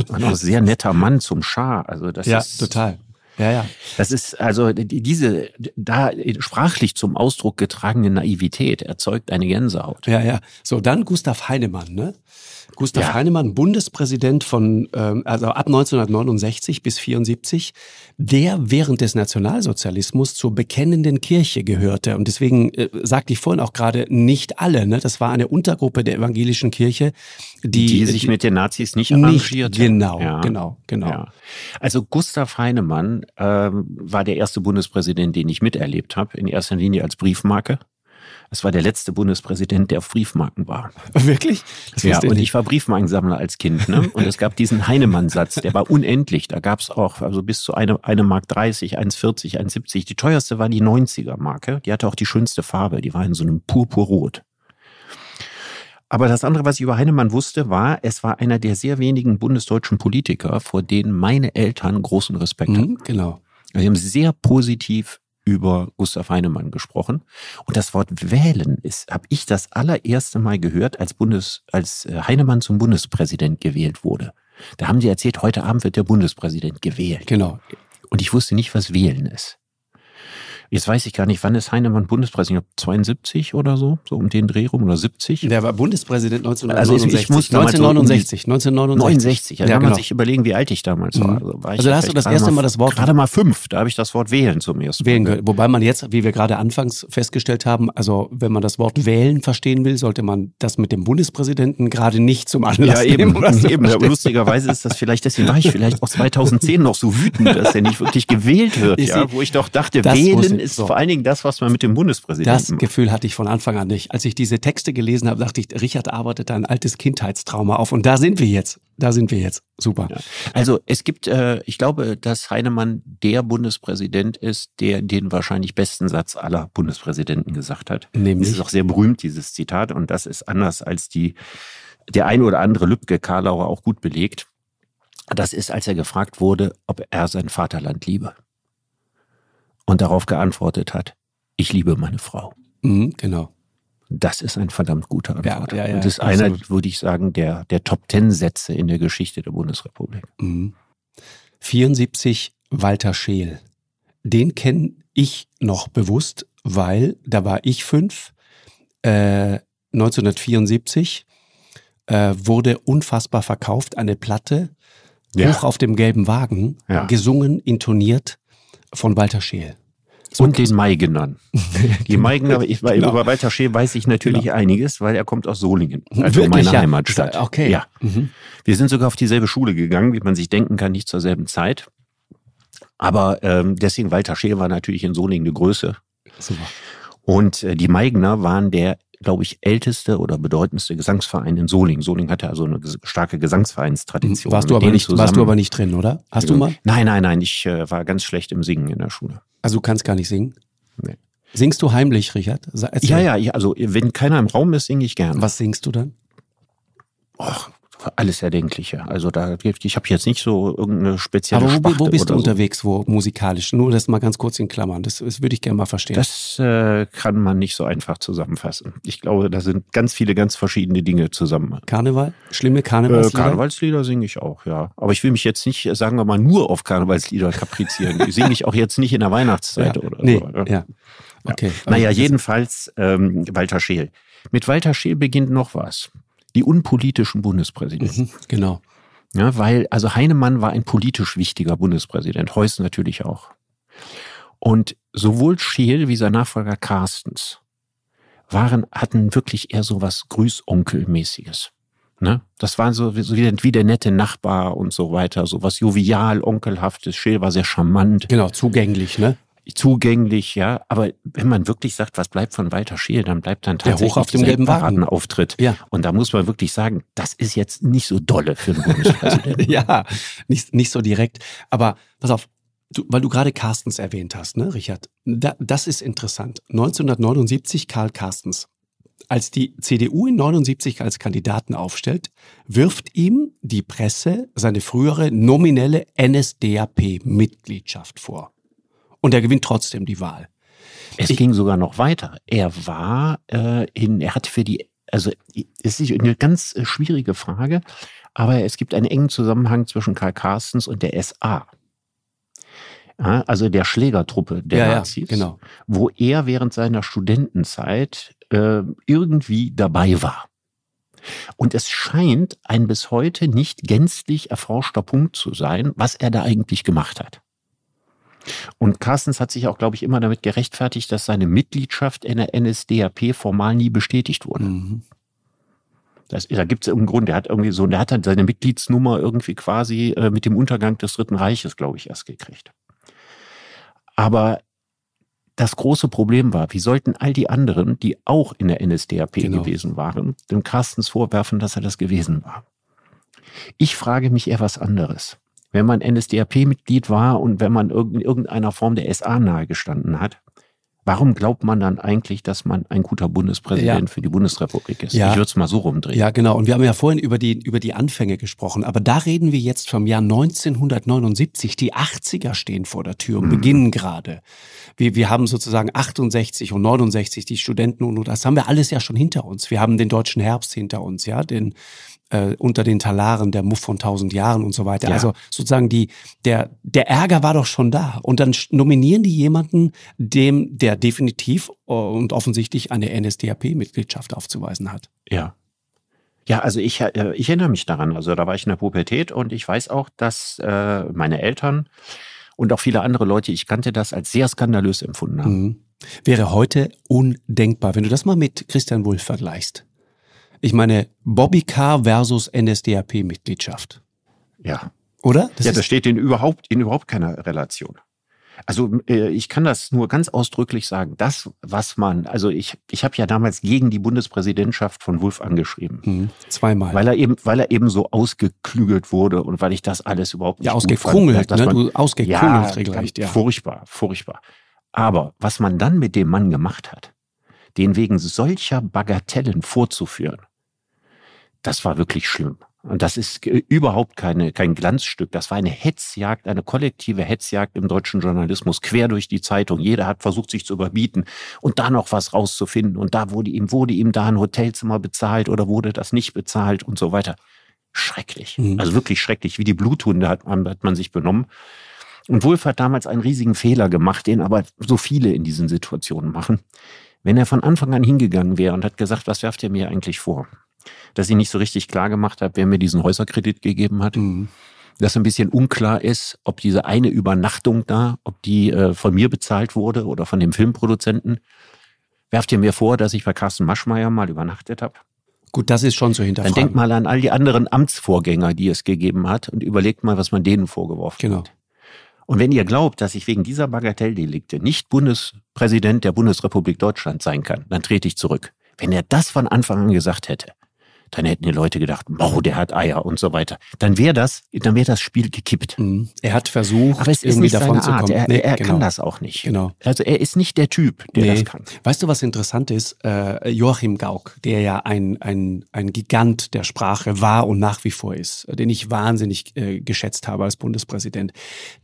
Und auch sehr netter Mann zum Schah. Also das ja, ist total. Ja, ja. Das ist also diese da sprachlich zum Ausdruck getragene Naivität erzeugt eine Gänsehaut. Ja, ja. So, dann Gustav Heinemann, ne? Gustav ja. Heinemann, Bundespräsident von, ähm, also ab 1969 bis 74, der während des Nationalsozialismus zur bekennenden Kirche gehörte. Und deswegen äh, sagte ich vorhin auch gerade, nicht alle, ne? Das war eine Untergruppe der evangelischen Kirche, die, die sich mit den Nazis nicht arrangierte. Genau, ja. genau, genau. Ja. Also Gustav Heinemann ähm, war der erste Bundespräsident, den ich miterlebt habe, in erster Linie als Briefmarke. Es war der letzte Bundespräsident, der auf Briefmarken war. Wirklich? Das ja, und ich war Briefmarkensammler als Kind. Ne? Und es gab diesen Heinemann-Satz, der war unendlich. Da gab es auch also bis zu eine, eine Mark 30, 1,40, 1,70. Die teuerste war die 90er-Marke. Die hatte auch die schönste Farbe. Die war in so einem Purpurrot. Aber das andere, was ich über Heinemann wusste, war, es war einer der sehr wenigen bundesdeutschen Politiker, vor denen meine Eltern großen Respekt mhm, hatten. Genau. Also sie haben sehr positiv über Gustav Heinemann gesprochen. Und das Wort wählen ist, habe ich das allererste Mal gehört, als Bundes, als äh, Heinemann zum Bundespräsident gewählt wurde. Da haben sie erzählt, heute Abend wird der Bundespräsident gewählt. Genau. Und ich wusste nicht, was wählen ist. Jetzt weiß ich gar nicht, wann ist Heinemann Bundespräsident? 72 oder so, so um den Dreh rum oder 70? Der war Bundespräsident 1969. Also ich, ich muss 1969, 1969. 69. Ja, da kann man genau. sich überlegen, wie alt ich damals war. Mhm. Also, war also da hast du das erste Mal das Wort. Gerade mal fünf, da habe ich das Wort wählen zum ersten Mal. Wählen gehört. Wobei man jetzt, wie wir gerade anfangs festgestellt haben, also wenn man das Wort wählen verstehen will, sollte man das mit dem Bundespräsidenten gerade nicht zum Anlass ja, eben, nehmen. eben. Ja, lustigerweise ist das vielleicht, deswegen war ich vielleicht auch 2010 noch so wütend, dass er nicht wirklich gewählt wird, ja, wo ich doch dachte, wählen ist so. vor allen Dingen das, was man mit dem Bundespräsidenten Das macht. Gefühl hatte ich von Anfang an nicht. Als ich diese Texte gelesen habe, dachte ich, Richard arbeitet ein altes Kindheitstrauma auf. Und da sind wir jetzt. Da sind wir jetzt. Super. Ja. Also es gibt, äh, ich glaube, dass Heinemann der Bundespräsident ist, der den wahrscheinlich besten Satz aller Bundespräsidenten gesagt hat. Nämlich. Das ist auch sehr berühmt, dieses Zitat. Und das ist anders als die, der ein oder andere Lübcke Karlauer auch gut belegt. Das ist, als er gefragt wurde, ob er sein Vaterland liebe und darauf geantwortet hat, ich liebe meine Frau. Mhm, genau. Das ist ein verdammt guter Antwort. Ja, ja, ja, das ist einer, würde ich sagen, der, der Top Ten Sätze in der Geschichte der Bundesrepublik. Mhm. 74 Walter Scheel. Den kenne ich noch bewusst, weil da war ich fünf. Äh, 1974 äh, wurde unfassbar verkauft eine Platte hoch auf dem gelben Wagen, gesungen, intoniert von Walter Scheel. So und den Maigenern. Die Maigener, ich, genau. über Walter Scheel weiß ich natürlich genau. einiges, weil er kommt aus Solingen, also Wirklich, meine ja. Heimatstadt. Okay. Ja. Mhm. Wir sind sogar auf dieselbe Schule gegangen, wie man sich denken kann, nicht zur selben Zeit. Aber ähm, deswegen Walter Scheel war natürlich in Solingen eine Größe. Super. Und äh, die Maigener waren der glaube ich, älteste oder bedeutendste Gesangsverein in Solingen. Solingen hatte also eine starke Gesangsvereinstradition. Warst du, aber nicht, warst du aber nicht drin, oder? Hast du mal? Nein, nein, nein. Ich äh, war ganz schlecht im Singen in der Schule. Also du kannst gar nicht singen? Nee. Singst du heimlich, Richard? Erzähl. Ja, ja, also wenn keiner im Raum ist, singe ich gern. Was singst du dann? Och, alles Erdenkliche. Also da ich habe jetzt nicht so irgendeine spezielle Aber wo, Sparte wo bist du unterwegs, wo musikalisch? Nur das mal ganz kurz in Klammern. Das, das würde ich gerne mal verstehen. Das äh, kann man nicht so einfach zusammenfassen. Ich glaube, da sind ganz viele ganz verschiedene Dinge zusammen. Karneval? Schlimme Karnevalslieder? Äh, Karnevalslieder singe ich auch, ja. Aber ich will mich jetzt nicht, sagen wir mal, nur auf Karnevalslieder kaprizieren. Die singe ich auch jetzt nicht in der Weihnachtszeit ja. oder nee, so. Ja. ja. Okay. Ja. Naja, jedenfalls ähm, Walter Scheel. Mit Walter Scheel beginnt noch was die unpolitischen Bundespräsidenten. Mhm, genau. Ja, weil, also Heinemann war ein politisch wichtiger Bundespräsident, Heuss natürlich auch. Und sowohl Scheel wie sein Nachfolger Carstens waren, hatten wirklich eher so was Grüßonkelmäßiges. Ne? Das war so, so wie, wie, der nette Nachbar und so weiter, so was jovial, onkelhaftes. Scheel war sehr charmant. Genau, zugänglich, ne? Zugänglich, ja. Aber wenn man wirklich sagt, was bleibt von Walter Scheel, dann bleibt dann tatsächlich der hoch auf dem gelben Paradenauftritt. Ja. Und da muss man wirklich sagen, das ist jetzt nicht so dolle für einen Bundespräsidenten. ja, nicht, nicht so direkt. Aber pass auf, du, weil du gerade Carstens erwähnt hast, ne, Richard? Da, das ist interessant. 1979 Karl Carstens. Als die CDU in 79 als Kandidaten aufstellt, wirft ihm die Presse seine frühere nominelle NSDAP-Mitgliedschaft vor. Und er gewinnt trotzdem die Wahl. Es ich, ging sogar noch weiter. Er war äh, in, er hat für die, also es ist eine ganz äh, schwierige Frage, aber es gibt einen engen Zusammenhang zwischen Karl Carstens und der SA. Ja, also der Schlägertruppe der ja, Nazis, ja, genau. wo er während seiner Studentenzeit äh, irgendwie dabei war. Und es scheint ein bis heute nicht gänzlich erforschter Punkt zu sein, was er da eigentlich gemacht hat. Und Carstens hat sich auch, glaube ich, immer damit gerechtfertigt, dass seine Mitgliedschaft in der NSDAP formal nie bestätigt wurde. Mhm. Das, da gibt es irgendeinen Grund. Der hat irgendwie so, der hat dann seine Mitgliedsnummer irgendwie quasi äh, mit dem Untergang des Dritten Reiches, glaube ich, erst gekriegt. Aber das große Problem war, wie sollten all die anderen, die auch in der NSDAP genau. gewesen waren, dem Carstens vorwerfen, dass er das gewesen war? Ich frage mich eher was anderes wenn man NSDAP-Mitglied war und wenn man in irgendeiner Form der SA nahegestanden hat, Warum glaubt man dann eigentlich, dass man ein guter Bundespräsident ja. für die Bundesrepublik ist? Ja. Ich würde es mal so rumdrehen. Ja, genau. Und wir haben ja vorhin über die, über die Anfänge gesprochen. Aber da reden wir jetzt vom Jahr 1979. Die 80er stehen vor der Tür und mhm. beginnen gerade. Wir, wir haben sozusagen 68 und 69 die Studenten und das haben wir alles ja schon hinter uns. Wir haben den deutschen Herbst hinter uns, ja, den, äh, unter den Talaren der Muff von tausend Jahren und so weiter. Ja. Also sozusagen die, der, der Ärger war doch schon da. Und dann nominieren die jemanden, dem, der definitiv äh, und offensichtlich eine NSDAP-Mitgliedschaft aufzuweisen hat. Ja. Ja, also ich, äh, ich erinnere mich daran. Also da war ich in der Pubertät und ich weiß auch, dass äh, meine Eltern und auch viele andere Leute, ich kannte das als sehr skandalös empfunden haben. Mhm. Wäre heute undenkbar, wenn du das mal mit Christian Wulff vergleichst. Ich meine, Bobby Carr versus NSDAP-Mitgliedschaft. Ja. Oder? Das ja, das steht in überhaupt, in überhaupt keiner Relation. Also äh, ich kann das nur ganz ausdrücklich sagen. Das, was man, also ich, ich habe ja damals gegen die Bundespräsidentschaft von Wulff angeschrieben. Mhm. Zweimal. Weil er eben, weil er eben so ausgeklügelt wurde und weil ich das alles überhaupt nicht ja, ausgekungelt, fand, ne? man, du ausgekungelt ja, regelrecht, ja. Furchtbar, furchtbar. Aber was man dann mit dem Mann gemacht hat, den wegen solcher Bagatellen vorzuführen, das war wirklich schlimm. Und das ist überhaupt keine, kein Glanzstück. Das war eine Hetzjagd, eine kollektive Hetzjagd im deutschen Journalismus, quer durch die Zeitung. Jeder hat versucht, sich zu überbieten und da noch was rauszufinden. Und da wurde ihm, wurde ihm da ein Hotelzimmer bezahlt oder wurde das nicht bezahlt und so weiter. Schrecklich. Mhm. Also wirklich schrecklich. Wie die Bluthunde hat man, hat man sich benommen. Und Wolf hat damals einen riesigen Fehler gemacht, den aber so viele in diesen Situationen machen. Wenn er von Anfang an hingegangen wäre und hat gesagt, was werft ihr mir eigentlich vor? Dass ich nicht so richtig klar gemacht habe, wer mir diesen Häuserkredit gegeben hat. Mhm. Dass ein bisschen unklar ist, ob diese eine Übernachtung da, ob die äh, von mir bezahlt wurde oder von dem Filmproduzenten. Werft ihr mir vor, dass ich bei Carsten Maschmeyer mal übernachtet habe? Gut, das ist schon so hinterfragen. Dann denkt mal an all die anderen Amtsvorgänger, die es gegeben hat und überlegt mal, was man denen vorgeworfen genau. hat. Und wenn ihr glaubt, dass ich wegen dieser Bagatelldelikte nicht Bundespräsident der Bundesrepublik Deutschland sein kann, dann trete ich zurück. Wenn er das von Anfang an gesagt hätte, dann hätten die Leute gedacht, wow, der hat Eier und so weiter. Dann wäre das, dann wäre das Spiel gekippt. Mhm. Er hat versucht, aber es ist nicht davon zu kommen. Er, nee, er genau. kann das auch nicht. Genau. Also er ist nicht der Typ, der nee. das kann. Weißt du, was interessant ist? Äh, Joachim Gauck, der ja ein, ein, ein Gigant der Sprache war und nach wie vor ist, den ich wahnsinnig äh, geschätzt habe als Bundespräsident,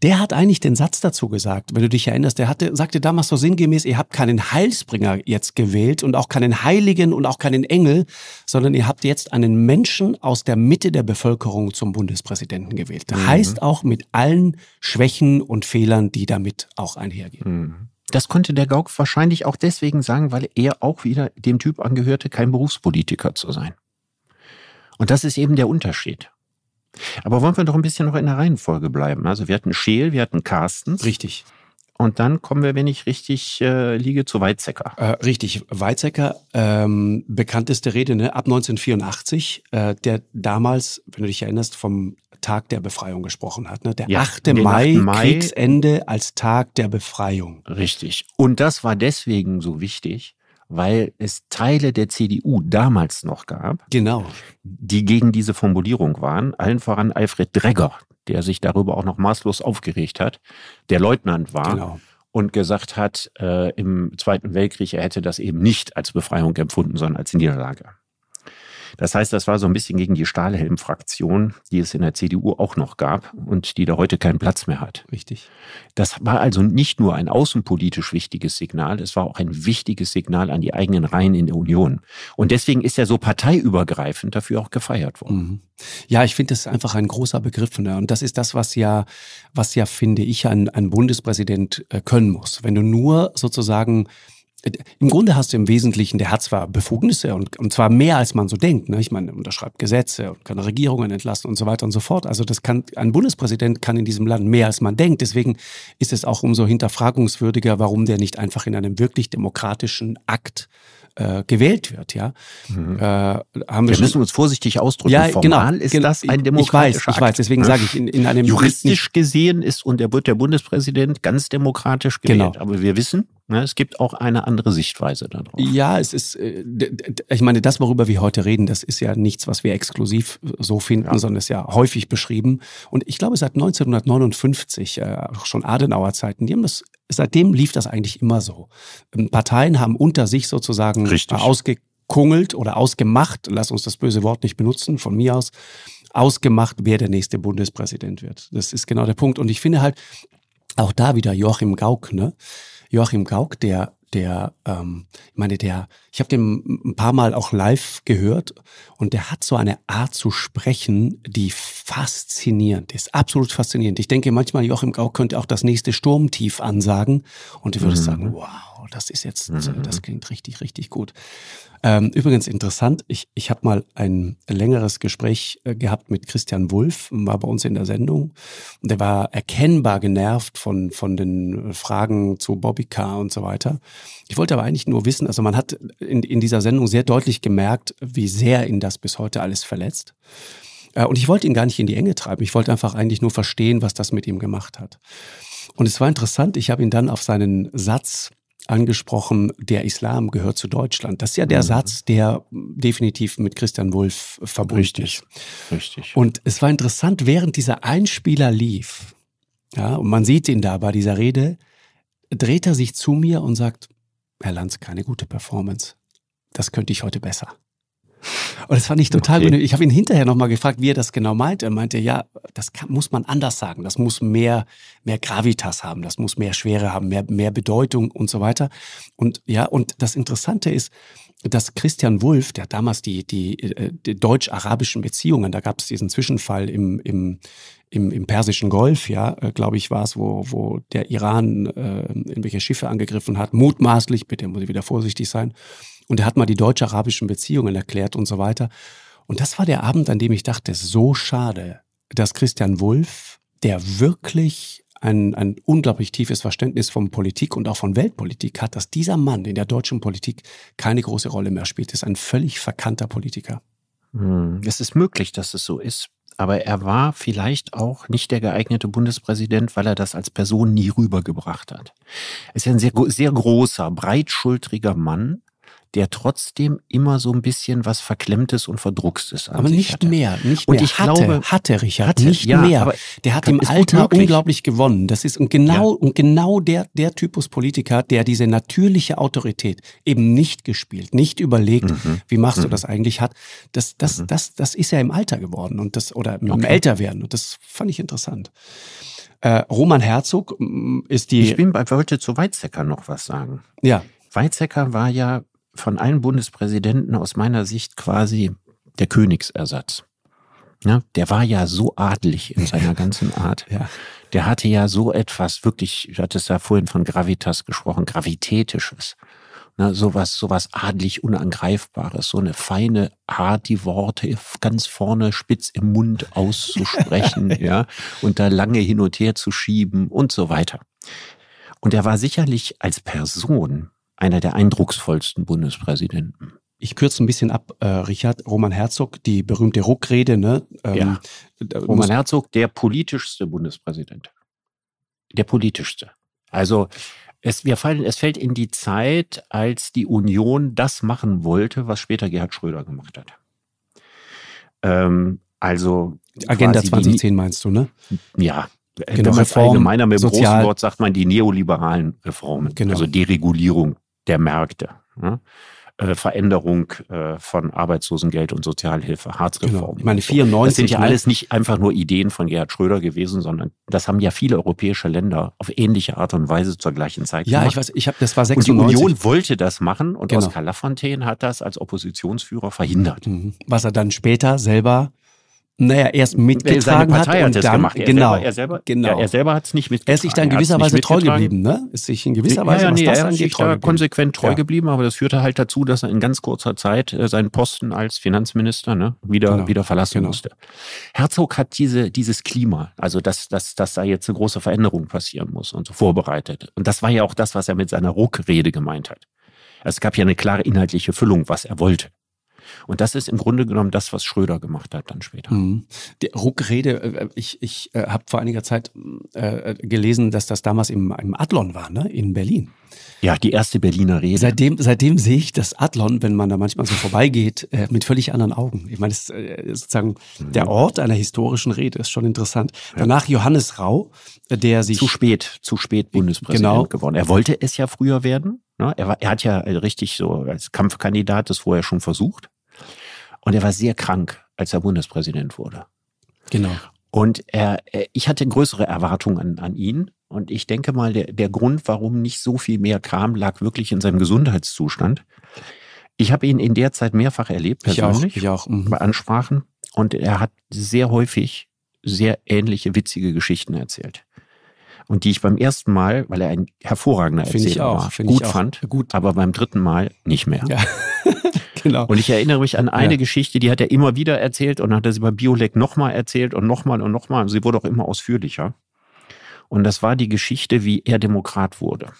der hat eigentlich den Satz dazu gesagt, wenn du dich erinnerst, der hatte, sagte damals so sinngemäß, ihr habt keinen Heilsbringer jetzt gewählt und auch keinen Heiligen und auch keinen Engel, sondern ihr habt jetzt jetzt einen Menschen aus der Mitte der Bevölkerung zum Bundespräsidenten gewählt. Mhm. Heißt auch mit allen Schwächen und Fehlern, die damit auch einhergehen. Mhm. Das konnte der Gauck wahrscheinlich auch deswegen sagen, weil er auch wieder dem Typ angehörte, kein Berufspolitiker zu sein. Und das ist eben der Unterschied. Aber wollen wir doch ein bisschen noch in der Reihenfolge bleiben? Also wir hatten Scheel, wir hatten Carstens. Richtig. Und dann kommen wir, wenn ich richtig äh, liege, zu Weizsäcker. Äh, richtig, Weizsäcker, ähm, bekannteste Rede, ne? ab 1984, äh, der damals, wenn du dich erinnerst, vom Tag der Befreiung gesprochen hat. Ne? Der ja, 8. Mai, 8. Mai, Kriegsende als Tag der Befreiung. Richtig. Und das war deswegen so wichtig, weil es Teile der CDU damals noch gab, genau. die gegen diese Formulierung waren. Allen voran Alfred Dregger, der sich darüber auch noch maßlos aufgeregt hat, der Leutnant war. Genau. Und gesagt hat, äh, im Zweiten Weltkrieg, er hätte das eben nicht als Befreiung empfunden, sondern als Niederlage. Das heißt, das war so ein bisschen gegen die Stahlhelm-Fraktion, die es in der CDU auch noch gab und die da heute keinen Platz mehr hat. Richtig. Das war also nicht nur ein außenpolitisch wichtiges Signal, es war auch ein wichtiges Signal an die eigenen Reihen in der Union. Und deswegen ist er so parteiübergreifend dafür auch gefeiert worden. Mhm. Ja, ich finde, das ist einfach ein großer Begriff. Ne? Und das ist das, was ja, was ja, finde ich, ein, ein Bundespräsident äh, können muss. Wenn du nur sozusagen im Grunde hast du im Wesentlichen, der hat zwar Befugnisse und, und zwar mehr als man so denkt. Ne? Ich meine, er unterschreibt Gesetze und kann Regierungen entlassen und so weiter und so fort. Also das kann, ein Bundespräsident kann in diesem Land mehr als man denkt. Deswegen ist es auch umso hinterfragungswürdiger, warum der nicht einfach in einem wirklich demokratischen Akt äh, gewählt wird, ja. Mhm. Äh, haben wir, wir müssen uns vorsichtig ausdrücken. Ja, Formal genau, ist genau, das ein demokratischer Ich weiß, ich weiß. Deswegen sage ich in, in einem juristisch gesehen ist und er wird der Bundespräsident ganz demokratisch gewählt. Genau. Aber wir wissen, es gibt auch eine andere Sichtweise darauf. Ja, es ist, äh, ich meine, das, worüber wir heute reden, das ist ja nichts, was wir exklusiv so finden, ja. sondern ist ja häufig beschrieben. Und ich glaube, seit 1959, äh, auch schon Adenauer Zeiten, die haben das seitdem lief das eigentlich immer so. Ähm, Parteien haben unter sich sozusagen Richtig. ausgekungelt oder ausgemacht, lass uns das böse Wort nicht benutzen, von mir aus, ausgemacht, wer der nächste Bundespräsident wird. Das ist genau der Punkt. Und ich finde halt, auch da wieder Joachim Gauck, ne? Joachim Gauck, der der, ähm, ich meine, der, ich habe den ein paar Mal auch live gehört und der hat so eine Art zu sprechen, die faszinierend ist, absolut faszinierend. Ich denke manchmal, Joachim Gauck könnte auch das nächste Sturmtief ansagen und du würdest mhm. sagen, wow, das ist jetzt, mhm. das klingt richtig, richtig gut. Ähm, übrigens interessant, ich, ich habe mal ein längeres Gespräch äh, gehabt mit Christian Wulff, war bei uns in der Sendung. Und der war erkennbar genervt von, von den Fragen zu Bobbycar und so weiter. Ich wollte aber eigentlich nur wissen, also man hat in, in dieser Sendung sehr deutlich gemerkt, wie sehr ihn das bis heute alles verletzt. Äh, und ich wollte ihn gar nicht in die Enge treiben. Ich wollte einfach eigentlich nur verstehen, was das mit ihm gemacht hat. Und es war interessant, ich habe ihn dann auf seinen Satz angesprochen, der Islam gehört zu Deutschland. Das ist ja der mhm. Satz, der definitiv mit Christian Wulff verbunden Richtig. ist. Richtig. Und es war interessant, während dieser Einspieler lief, ja, und man sieht ihn da bei dieser Rede, dreht er sich zu mir und sagt, Herr Lanz, keine gute Performance. Das könnte ich heute besser. Und das fand ich total okay. Ich habe ihn hinterher nochmal gefragt, wie er das genau meint. Er meinte, ja, das kann, muss man anders sagen. Das muss mehr, mehr Gravitas haben. Das muss mehr Schwere haben, mehr, mehr Bedeutung und so weiter. Und ja, und das Interessante ist, dass Christian Wulff, der damals die, die, äh, die deutsch-arabischen Beziehungen, da gab es diesen Zwischenfall im, im, im, im Persischen Golf, ja, äh, glaube ich, war es, wo, wo der Iran äh, irgendwelche Schiffe angegriffen hat, mutmaßlich, bitte muss ich wieder vorsichtig sein. Und er hat mal die deutsch-arabischen Beziehungen erklärt und so weiter. Und das war der Abend, an dem ich dachte, so schade, dass Christian Wulff, der wirklich ein, ein unglaublich tiefes Verständnis von Politik und auch von Weltpolitik hat, dass dieser Mann in der deutschen Politik keine große Rolle mehr spielt. Ist ein völlig verkannter Politiker. Hm, es ist möglich, dass es so ist. Aber er war vielleicht auch nicht der geeignete Bundespräsident, weil er das als Person nie rübergebracht hat. Er ist ja ein sehr, sehr großer, breitschultriger Mann, der trotzdem immer so ein bisschen was Verklemmtes und Verdruckstes an Aber nicht hatte. mehr, nicht und mehr. ich hatte, glaube, hatte Richard, hatte, nicht ja, mehr. Der hat im Alter unglaublich gewonnen. Das ist und genau Ja. und genau der der Typus Politiker, der diese natürliche Autorität eben nicht gespielt, nicht überlegt, Mhm. wie machst du Mhm. das eigentlich hat. Das das Mhm. das das ist ja im Alter geworden und das oder im Okay. Älterwerden und das fand ich interessant. Äh, Roman Herzog mm, ist die Ich bin bei, wollte zu Weizsäcker noch was sagen. ja Weizsäcker war ja von allen Bundespräsidenten aus meiner Sicht quasi der Königsersatz. Ja, der war ja so adlig in seiner ganzen Art. ja Der hatte ja so etwas wirklich, du hattest ja vorhin von Gravitas gesprochen, Gravitätisches. Ne, sowas, sowas adlig Unangreifbares, so eine feine Art, die Worte ganz vorne spitz im Mund auszusprechen, ja, und da lange hin und her zu schieben und so weiter. Und er war sicherlich als Person einer der eindrucksvollsten Bundespräsidenten. Ich kürze ein bisschen ab, äh, Richard. Roman Herzog, die berühmte Ruckrede, ne? Ja. da Roman Herzog, der politischste Bundespräsident. Der politischste. Also es, wir fallen, es fällt in die Zeit, als die Union das machen wollte, was später Gerhard Schröder gemacht hat. Ähm, also Agenda quasi 2010 meinst du, ne? Die, ja, Genau, wenn man Reform, allgemeiner mit dem sozial- großen Wort sagt man die neoliberalen Reformen, Genau. also Deregulierung der Märkte. Ne? äh, Veränderung äh, von Arbeitslosengeld und Sozialhilfe, Harzreform. Genau. Ich meine, und so. 94, Das sind ja ne? alles nicht einfach nur Ideen von Gerhard Schröder gewesen, sondern das haben ja viele europäische Länder auf ähnliche Art und Weise zur gleichen Zeit Ja, gemacht. ich weiß, ich habe, das war und die 96. Union wollte das machen und Genau. Oskar Lafontaine hat das als Oppositionsführer verhindert. Mhm. Was er dann später selber, naja, erst Seine mitgetragen Partei hat hat und es dann, gemacht. Er genau, selber, er selber, genau. Ja, er selber hat es nicht mitgetragen. er ist sich da in Er hat's gewisser nicht Weise treu geblieben, ne? Ist sich in gewisser Weise, ja, was nee, das er hat angeht, sich da konsequent treu Ja. geblieben, aber das führte halt dazu, dass er in ganz kurzer Zeit äh, seinen Posten als Finanzminister ne, wieder, Genau. wieder verlassen Genau. musste. Herzog hat diese, dieses Klima, also dass, dass, dass da jetzt eine große Veränderung passieren muss und so vorbereitet. Und das war ja auch das, was er mit seiner Ruckrede gemeint hat. Es gab ja eine klare inhaltliche Füllung, was er wollte. Und das ist im Grunde genommen das, was Schröder gemacht hat dann später. Mhm. Die Ruckrede, äh, ich, ich äh, habe vor einiger Zeit äh, gelesen, dass das damals im, im Adlon war, ne? in Berlin. Ja, die erste Berliner Rede. Seitdem, seitdem sehe ich das Adlon, wenn man da manchmal so vorbeigeht, äh, mit völlig anderen Augen. Ich meine, es äh, ist sozusagen Mhm. der Ort einer historischen Rede, ist schon interessant. Danach Johannes Rau, äh, der sich zu spät, zu spät Bundespräsident Genau. geworden. Er wollte es ja früher werden. Ne? Er, war, er hat ja richtig so als Kampfkandidat das vorher schon versucht. Und er war sehr krank, als er Bundespräsident wurde. genau. Und er, er, ich hatte größere Erwartungen an, an ihn. Und ich denke mal, der, der Grund, warum nicht so viel mehr kam, lag wirklich in seinem Gesundheitszustand. Ich habe ihn in der Zeit mehrfach erlebt, Ich auch, persönlich, ich auch. Mhm. bei Ansprachen. Und er hat sehr häufig sehr ähnliche, witzige Geschichten erzählt. Und die ich beim ersten Mal, weil er ein hervorragender Erzähler auch, war, gut fand, Gut. aber beim dritten Mal nicht mehr. Ja, genau. Und ich erinnere mich an eine Ja. Geschichte, die hat er immer wieder erzählt und dann hat er sie bei Biolek nochmal erzählt und nochmal und nochmal. Und sie wurde auch immer ausführlicher. Und das war die Geschichte, wie er Demokrat wurde.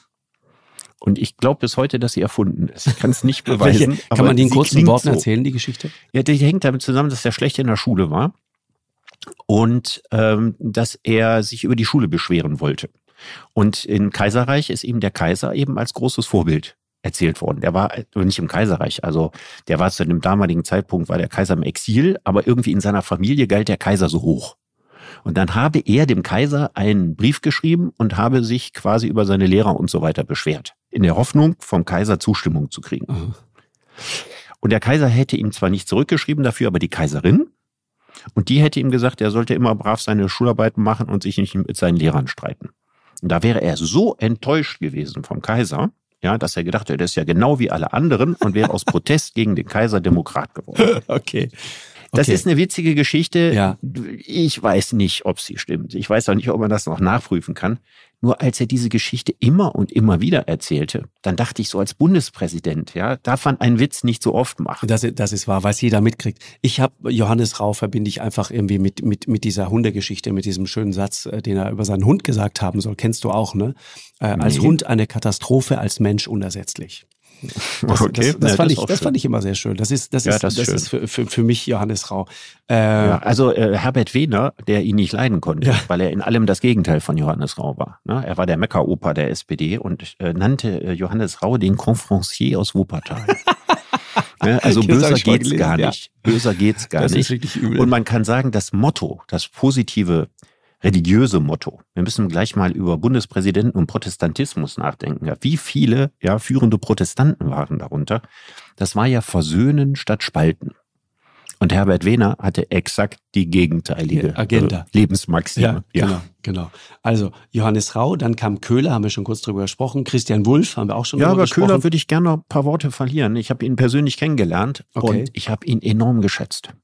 Und ich glaube bis heute, dass sie erfunden ist. Ich kann es nicht beweisen. Welche, kann man die in kurzen Worten so. erzählen, die Geschichte? Ja, die hängt damit zusammen, dass er schlecht in der Schule war und ähm, dass er sich über die Schule beschweren wollte. Und im Kaiserreich ist ihm der Kaiser eben als großes Vorbild erzählt worden. Der war nicht im Kaiserreich, also der war zu dem damaligen Zeitpunkt, war der Kaiser im Exil, aber irgendwie in seiner Familie galt der Kaiser so hoch. Und dann habe er dem Kaiser einen Brief geschrieben und habe sich quasi über seine Lehrer und so weiter beschwert. In der Hoffnung, vom Kaiser Zustimmung zu kriegen. Mhm. Und der Kaiser hätte ihm zwar nicht zurückgeschrieben dafür, aber die Kaiserin. Und die hätte ihm gesagt, er sollte immer brav seine Schularbeiten machen und sich nicht mit seinen Lehrern streiten. Und da wäre er so enttäuscht gewesen vom Kaiser, ja, dass er gedacht hat, er ist ja genau wie alle anderen und wäre aus Protest gegen den Kaiser Demokrat geworden. Okay. Das ist eine witzige Geschichte. Ja. Ich weiß nicht, ob sie stimmt. Ich weiß auch nicht, ob man das noch nachprüfen kann. Nur als er diese Geschichte immer und immer wieder erzählte, dann dachte ich so als Bundespräsident, ja, darf man einen Witz nicht so oft machen. Das, das ist wahr, weil es jeder mitkriegt. Ich habe Johannes Rau verbinde ich einfach irgendwie mit, mit, mit dieser Hundegeschichte, mit diesem schönen Satz, äh, den er über seinen Hund gesagt haben soll. Kennst du auch, ne? Äh, nee. Als Hund eine Katastrophe, als Mensch unersetzlich. Das, okay. das, das, ja, fand ich, das fand ich immer sehr schön. Das ist, das ja, ist, das, das ist für, für, für mich Johannes Rau. Äh, ja, also äh, Herbert Wehner, der ihn nicht leiden konnte, weil er in allem das Gegenteil von Johannes Rau war. Ne? Er war der Meckeroper der SPD und äh, nannte äh, Johannes Rau den Confrancier aus Wuppertal. Ja, also böser geht's gar nicht. Böser geht's gar das nicht. Ist übel. Und man kann sagen, das Motto, das positive religiöse Motto. Wir müssen gleich mal über Bundespräsidenten und Protestantismus nachdenken. Ja, wie viele ja, führende Protestanten waren darunter? Das war ja Versöhnen statt Spalten. Und Herbert Wehner hatte exakt die gegenteilige Agenda. Äh, Lebensmaxime. Ja, ja, genau, genau. Also Johannes Rau, dann kam Köhler, haben wir schon kurz drüber gesprochen. Christian Wulff haben wir auch schon ja, drüber gesprochen. Ja, aber Köhler würde ich gerne noch ein paar Worte verlieren. Ich habe ihn persönlich kennengelernt okay. und ich habe ihn enorm geschätzt.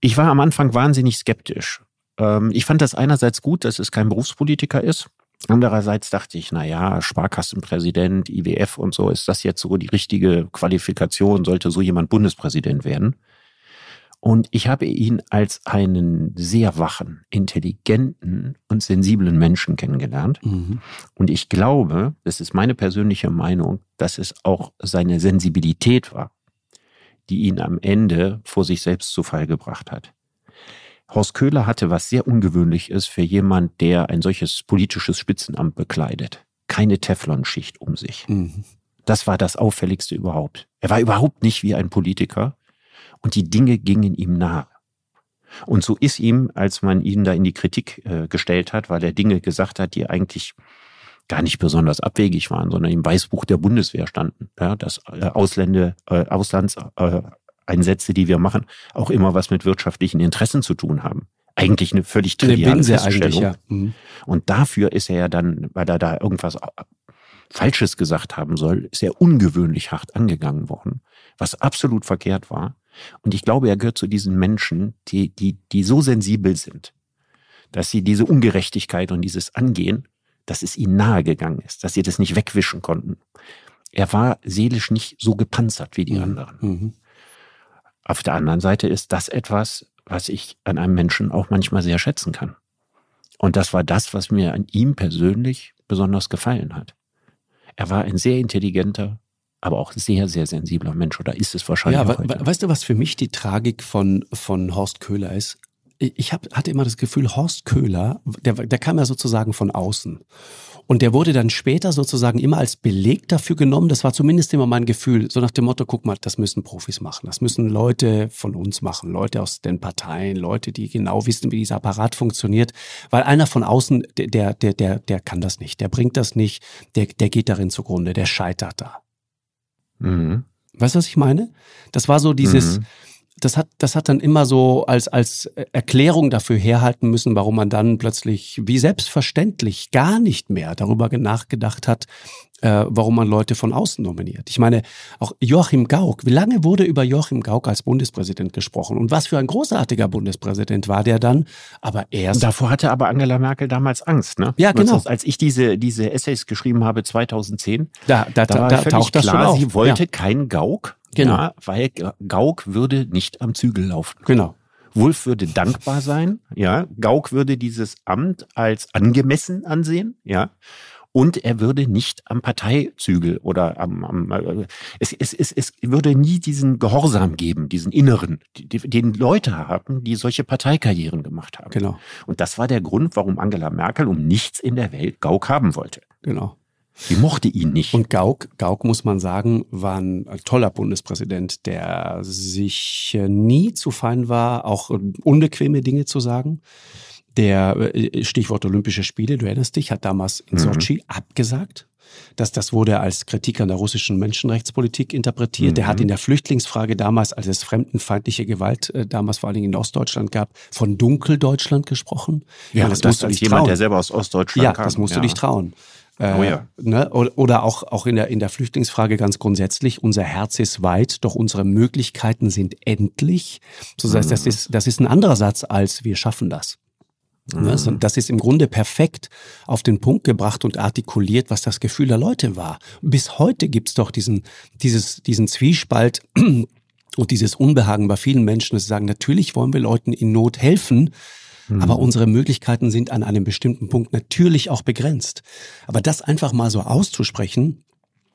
Ich war am Anfang wahnsinnig skeptisch, ähm, ich fand das einerseits gut, dass es kein Berufspolitiker ist. Andererseits dachte ich, na ja, Sparkassenpräsident, IWF und so, ist das jetzt so die richtige Qualifikation? Sollte so jemand Bundespräsident werden? Und ich habe ihn als einen sehr wachen, intelligenten und sensiblen Menschen kennengelernt. Mhm. Und ich glaube, das ist meine persönliche Meinung, dass es auch seine Sensibilität war, die ihn am Ende vor sich selbst zu Fall gebracht hat. Horst Köhler hatte was sehr ungewöhnlich ist für jemand, der ein solches politisches Spitzenamt bekleidet. Keine Teflonschicht um sich. Mhm. Das war das Auffälligste überhaupt. Er war überhaupt nicht wie ein Politiker und die Dinge gingen ihm nahe. Und so ist ihm, als man ihn da in die Kritik äh, gestellt hat, weil er Dinge gesagt hat, die eigentlich gar nicht besonders abwegig waren, sondern im Weißbuch der Bundeswehr standen. Ja, dass äh, Ausländer, äh, Auslands, äh, Einsätze, die wir machen, auch immer was mit wirtschaftlichen Interessen zu tun haben. Eigentlich eine völlig triviale Feststellung. Ja. Mhm. Und dafür ist er ja dann, weil er da irgendwas Falsches gesagt haben soll, ist er ungewöhnlich hart angegangen worden, was absolut verkehrt war. Und ich glaube, er gehört zu diesen Menschen, die, die, die so sensibel sind, dass sie diese Ungerechtigkeit und dieses Angehen, dass es ihnen nahegegangen ist, dass sie das nicht wegwischen konnten. Er war seelisch nicht so gepanzert wie die mhm. anderen. Mhm. Auf der anderen Seite ist das etwas, was ich an einem Menschen auch manchmal sehr schätzen kann. Und das war das, was mir an ihm persönlich besonders gefallen hat. Er war ein sehr intelligenter, aber auch sehr, sehr sensibler Mensch. Oder ist es wahrscheinlich ja, heute. Weißt du, was für mich die Tragik von, von Horst Köhler ist? Ich hab, hatte immer das Gefühl, Horst Köhler, der, der kam ja sozusagen von außen. Und der wurde dann später sozusagen immer als Beleg dafür genommen. Das war zumindest immer mein Gefühl. So nach dem Motto, guck mal, das müssen Profis machen. Das müssen Leute von uns machen. Leute aus den Parteien, Leute, die genau wissen, wie dieser Apparat funktioniert. Weil einer von außen, der, der, der, der kann das nicht. Der bringt das nicht. Der, der geht darin zugrunde. Der scheitert da. Mhm. Weißt du, was ich meine? Das war so dieses, mhm das hat, das hat dann immer so als, als Erklärung dafür herhalten müssen, warum man dann plötzlich wie selbstverständlich gar nicht mehr darüber nachgedacht hat, äh, warum man Leute von außen nominiert. Ich meine, auch Joachim Gauck, wie lange wurde über Joachim Gauck als Bundespräsident gesprochen? Und was für ein großartiger Bundespräsident war der dann? Aber erst. Davor hatte aber Angela Merkel damals Angst, ne? Ja, genau. Als ich diese, diese Essays geschrieben habe 2010, da, da, da, da taucht das klar, schon auf. sie wollte ja. keinen Gauck. Genau. Ja, weil Gauck würde nicht am Zügel laufen. Genau. Wulff würde dankbar sein, ja. Gauck würde dieses Amt als angemessen ansehen, ja. Und er würde nicht am Parteizügel oder am, am äh, es, es, es, es würde nie diesen Gehorsam geben, diesen inneren, den Leute haben, die solche Parteikarrieren gemacht haben. Genau. Und das war der Grund, warum Angela Merkel um nichts in der Welt Gauck haben wollte. Genau. Die mochte ihn nicht. Und Gauck, Gauck muss man sagen, war ein toller Bundespräsident, der sich nie zu fein war, auch unbequeme Dinge zu sagen. Der äh, Stichwort Olympische Spiele, du erinnerst dich, hat damals in mhm. Sochi mhm. abgesagt. Das, das wurde als Kritik an der russischen Menschenrechtspolitik interpretiert. Mhm. Der hat in der Flüchtlingsfrage damals, als es fremdenfeindliche Gewalt äh, damals vor allen Dingen in Ostdeutschland gab, von Dunkeldeutschland gesprochen. Ja, ja das, das musst du dich jemand, trauen. der selber aus Ostdeutschland ja, kam. Ja, das musst ja. du dich trauen. Äh, oh ja. Ne? Oder auch, auch in, der, in der Flüchtlingsfrage ganz grundsätzlich, unser Herz ist weit, doch unsere Möglichkeiten sind endlich. So das heißt, das mhm. ist, das ist ein anderer Satz als wir schaffen das. Ne? Mhm. Das ist im Grunde perfekt auf den Punkt gebracht und artikuliert, was das Gefühl der Leute war. Bis heute gibt's doch diesen, dieses, diesen Zwiespalt und dieses Unbehagen bei vielen Menschen, dass sie sagen, natürlich wollen wir Leuten in Not helfen, Mhm. Aber unsere Möglichkeiten sind an einem bestimmten Punkt natürlich auch begrenzt. Aber das einfach mal so auszusprechen,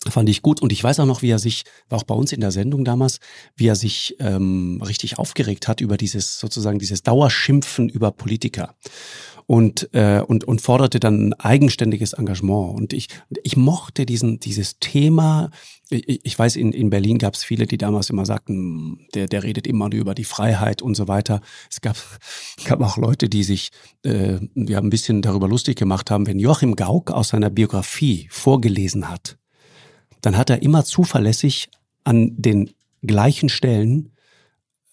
fand ich gut. Und ich weiß auch noch, wie er sich, war auch bei uns in der Sendung damals, wie er sich ähm, richtig aufgeregt hat über dieses sozusagen dieses Dauerschimpfen über Politiker und, äh, und, und forderte dann ein eigenständiges Engagement. Und ich, ich mochte diesen, dieses Thema. Ich, ich weiß, in, in Berlin gab es viele, die damals immer sagten, der, der redet immer nur über die Freiheit und so weiter. Es gab, gab auch Leute, die sich äh, ja, ein bisschen darüber lustig gemacht haben, wenn Joachim Gauck aus seiner Biografie vorgelesen hat, dann hat er immer zuverlässig an den gleichen Stellen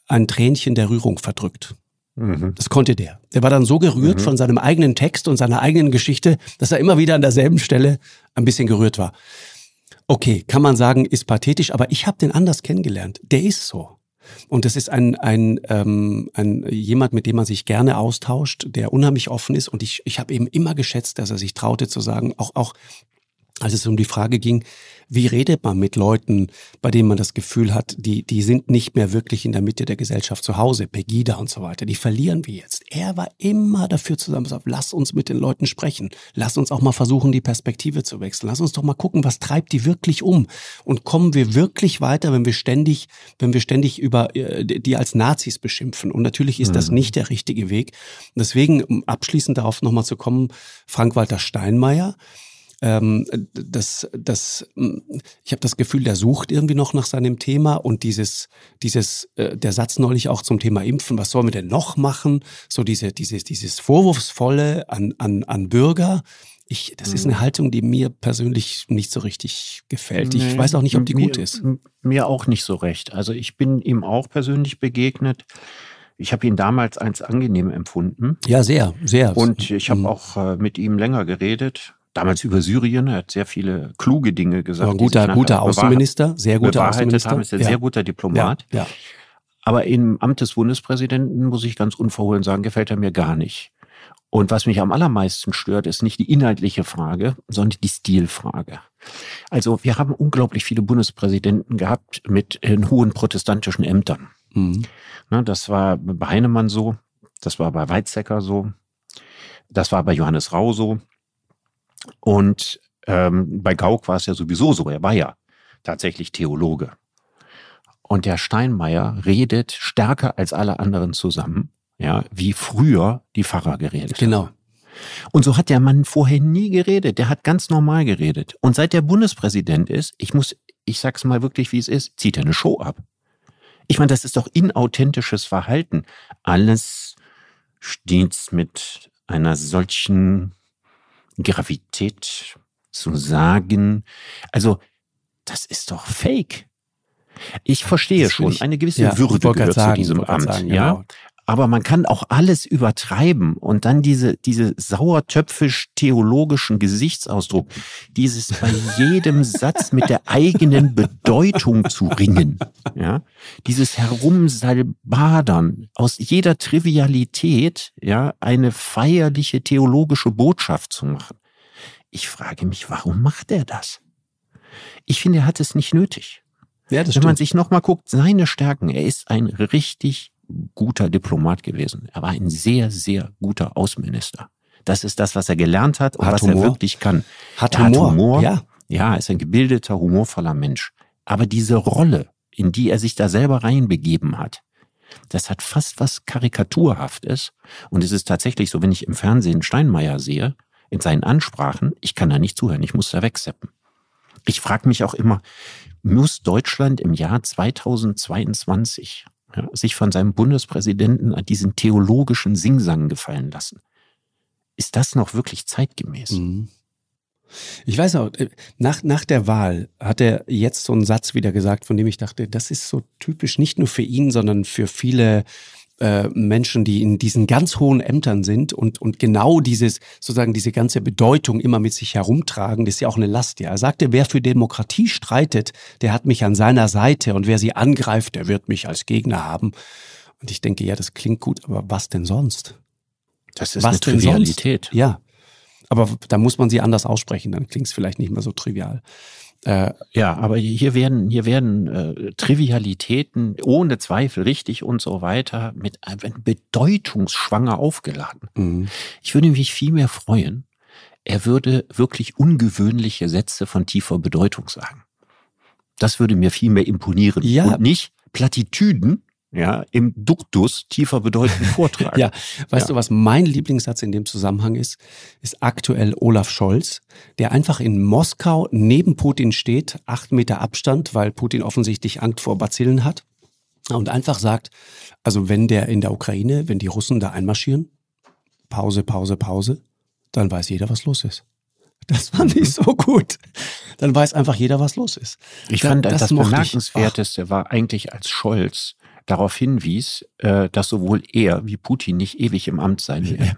ein Tränchen der Rührung verdrückt. Mhm. Das konnte der. Der war dann so gerührt mhm. von seinem eigenen Text und seiner eigenen Geschichte, dass er immer wieder an derselben Stelle ein bisschen gerührt war. Okay, kann man sagen, ist pathetisch, aber ich habe den anders kennengelernt. Der ist so. Und das ist ein, ein, ähm, ein jemand, mit dem man sich gerne austauscht, der unheimlich offen ist. Und ich, ich habe eben immer geschätzt, dass er sich traute zu sagen, auch, auch als es um die Frage ging, wie redet man mit Leuten, bei denen man das Gefühl hat, die, die sind nicht mehr wirklich in der Mitte der Gesellschaft zu Hause, Pegida und so weiter, die verlieren wir jetzt. Er war immer dafür zusammen, lass uns mit den Leuten sprechen, lass uns auch mal versuchen, die Perspektive zu wechseln, lass uns doch mal gucken, was treibt die wirklich um und kommen wir wirklich weiter, wenn wir ständig, wenn wir ständig über äh, die als Nazis beschimpfen. Und natürlich ist mhm. das nicht der richtige Weg. Deswegen, um abschließend darauf nochmal zu kommen, Frank-Walter Steinmeier, ähm, das, das, ich habe das Gefühl, der sucht irgendwie noch nach seinem Thema und dieses, dieses, äh, der Satz neulich auch zum Thema Impfen, was sollen wir denn noch machen? So diese, dieses, dieses Vorwurfsvolle an, an, an Bürger. Ich, das ist eine mhm. Haltung, die mir persönlich nicht so richtig gefällt. Ich nee, weiß auch nicht, ob die mir, gut ist. Mir auch nicht so recht. Also ich bin ihm auch persönlich begegnet. Ich habe ihn damals als angenehm empfunden. Ja, sehr, sehr. Und ich habe mhm. auch äh, mit ihm länger geredet damals über Syrien, er hat sehr viele kluge Dinge gesagt. ein guter, guter Außenminister, sehr guter Außenminister. Haben, ist ein ja. sehr guter Diplomat. Ja, ja. Aber im Amt des Bundespräsidenten, muss ich ganz unverhohlen sagen, gefällt er mir gar nicht. Und was mich am allermeisten stört, ist nicht die inhaltliche Frage, sondern die Stilfrage. Also wir haben unglaublich viele Bundespräsidenten gehabt mit in äh, hohen protestantischen Ämtern. Mhm. das war bei Heinemann so, das war bei Weizsäcker so, das war bei Johannes Rau so. Und ähm, bei Gauck war es ja sowieso so, er war ja tatsächlich Theologe. Und der Steinmeier redet stärker als alle anderen zusammen, ja, wie früher die Pfarrer geredet Genau. Haben. Und so hat der Mann vorher nie geredet. Der hat ganz normal geredet. Und seit der Bundespräsident ist, ich muss, ich sag's mal wirklich, wie es ist, zieht er eine Show ab. Ich meine, das ist doch inauthentisches Verhalten. Alles stets mit einer solchen Gravität zu sagen. Also, das ist doch fake. Ich verstehe schon, ich, eine gewisse ja, Würde gehört sagen, zu diesem Amt. Sagen, ja. Aber man kann auch alles übertreiben und dann diese, diese sauertöpfisch-theologischen Gesichtsausdruck, dieses bei jedem Satz mit der eigenen Bedeutung zu ringen, ja, dieses Herumsalbadern, aus jeder Trivialität, ja, eine feierliche theologische Botschaft zu machen. Ich frage mich, warum macht er das? Ich finde, er hat es nicht nötig. Ja, Wenn stimmt. man sich nochmal guckt, seine Stärken, er ist ein richtig guter Diplomat gewesen. Er war ein sehr, sehr guter Außenminister. Das ist das, was er gelernt hat und Hat was Humor. er wirklich kann. Hat Er Humor. Hat Humor. Ja. Ja, ist ein gebildeter, humorvoller Mensch. Aber diese Rolle, in die er sich da selber reinbegeben hat, das hat fast was Karikaturhaftes. Und es ist tatsächlich so, wenn ich im Fernsehen Steinmeier sehe, in seinen Ansprachen, ich kann da nicht zuhören, ich muss da wegseppen. Ich frage mich auch immer, muss Deutschland im Jahr 2022 ja, sich von seinem Bundespräsidenten an diesen theologischen Singsang gefallen lassen? Ist das noch wirklich zeitgemäß? Mhm. Ich weiß auch, äh, nach, nach der Wahl hat er jetzt so einen Satz wieder gesagt, von dem ich dachte, das ist so typisch nicht nur für ihn, sondern für viele äh, Menschen, die in diesen ganz hohen Ämtern sind und, und genau dieses, sozusagen diese ganze Bedeutung immer mit sich herumtragen, das ist ja auch eine Last. Ja. Er sagte, wer für Demokratie streitet, der hat mich an seiner Seite und wer sie angreift, der wird mich als Gegner haben. Und ich denke, ja, das klingt gut, aber was denn sonst? Das ist was eine Trivialität. Sonst? Ja. Aber da muss man sie anders aussprechen, dann klingt es vielleicht nicht mehr so trivial. Äh, Ja, aber hier werden, hier werden äh, Trivialitäten ohne Zweifel richtig und so weiter mit einem bedeutungsschwanger aufgeladen. mh. Ich würde mich viel mehr freuen, er würde wirklich ungewöhnliche Sätze von tiefer Bedeutung sagen. Das würde mir viel mehr imponieren. Ja. Und nicht Plattitüden, ja, im Duktus tiefer Bedeutung vortragen. Ja, weißt Ja. du, was mein Lieblingssatz in dem Zusammenhang ist? Ist aktuell Olaf Scholz, der einfach in Moskau neben Putin steht, acht Meter Abstand, weil Putin offensichtlich Angst vor Bazillen hat. Und einfach sagt, also wenn der in der Ukraine, wenn die Russen da einmarschieren, Pause, Pause, Pause, dann weiß jeder, was los ist. Das fand ich so gut. Dann weiß einfach jeder, was los ist. Ich Da- fand, das, das mochte ich. Bemerkenswerteste war eigentlich, als Scholz darauf hinwies, äh, dass sowohl er wie Putin nicht ewig im Amt sein werden.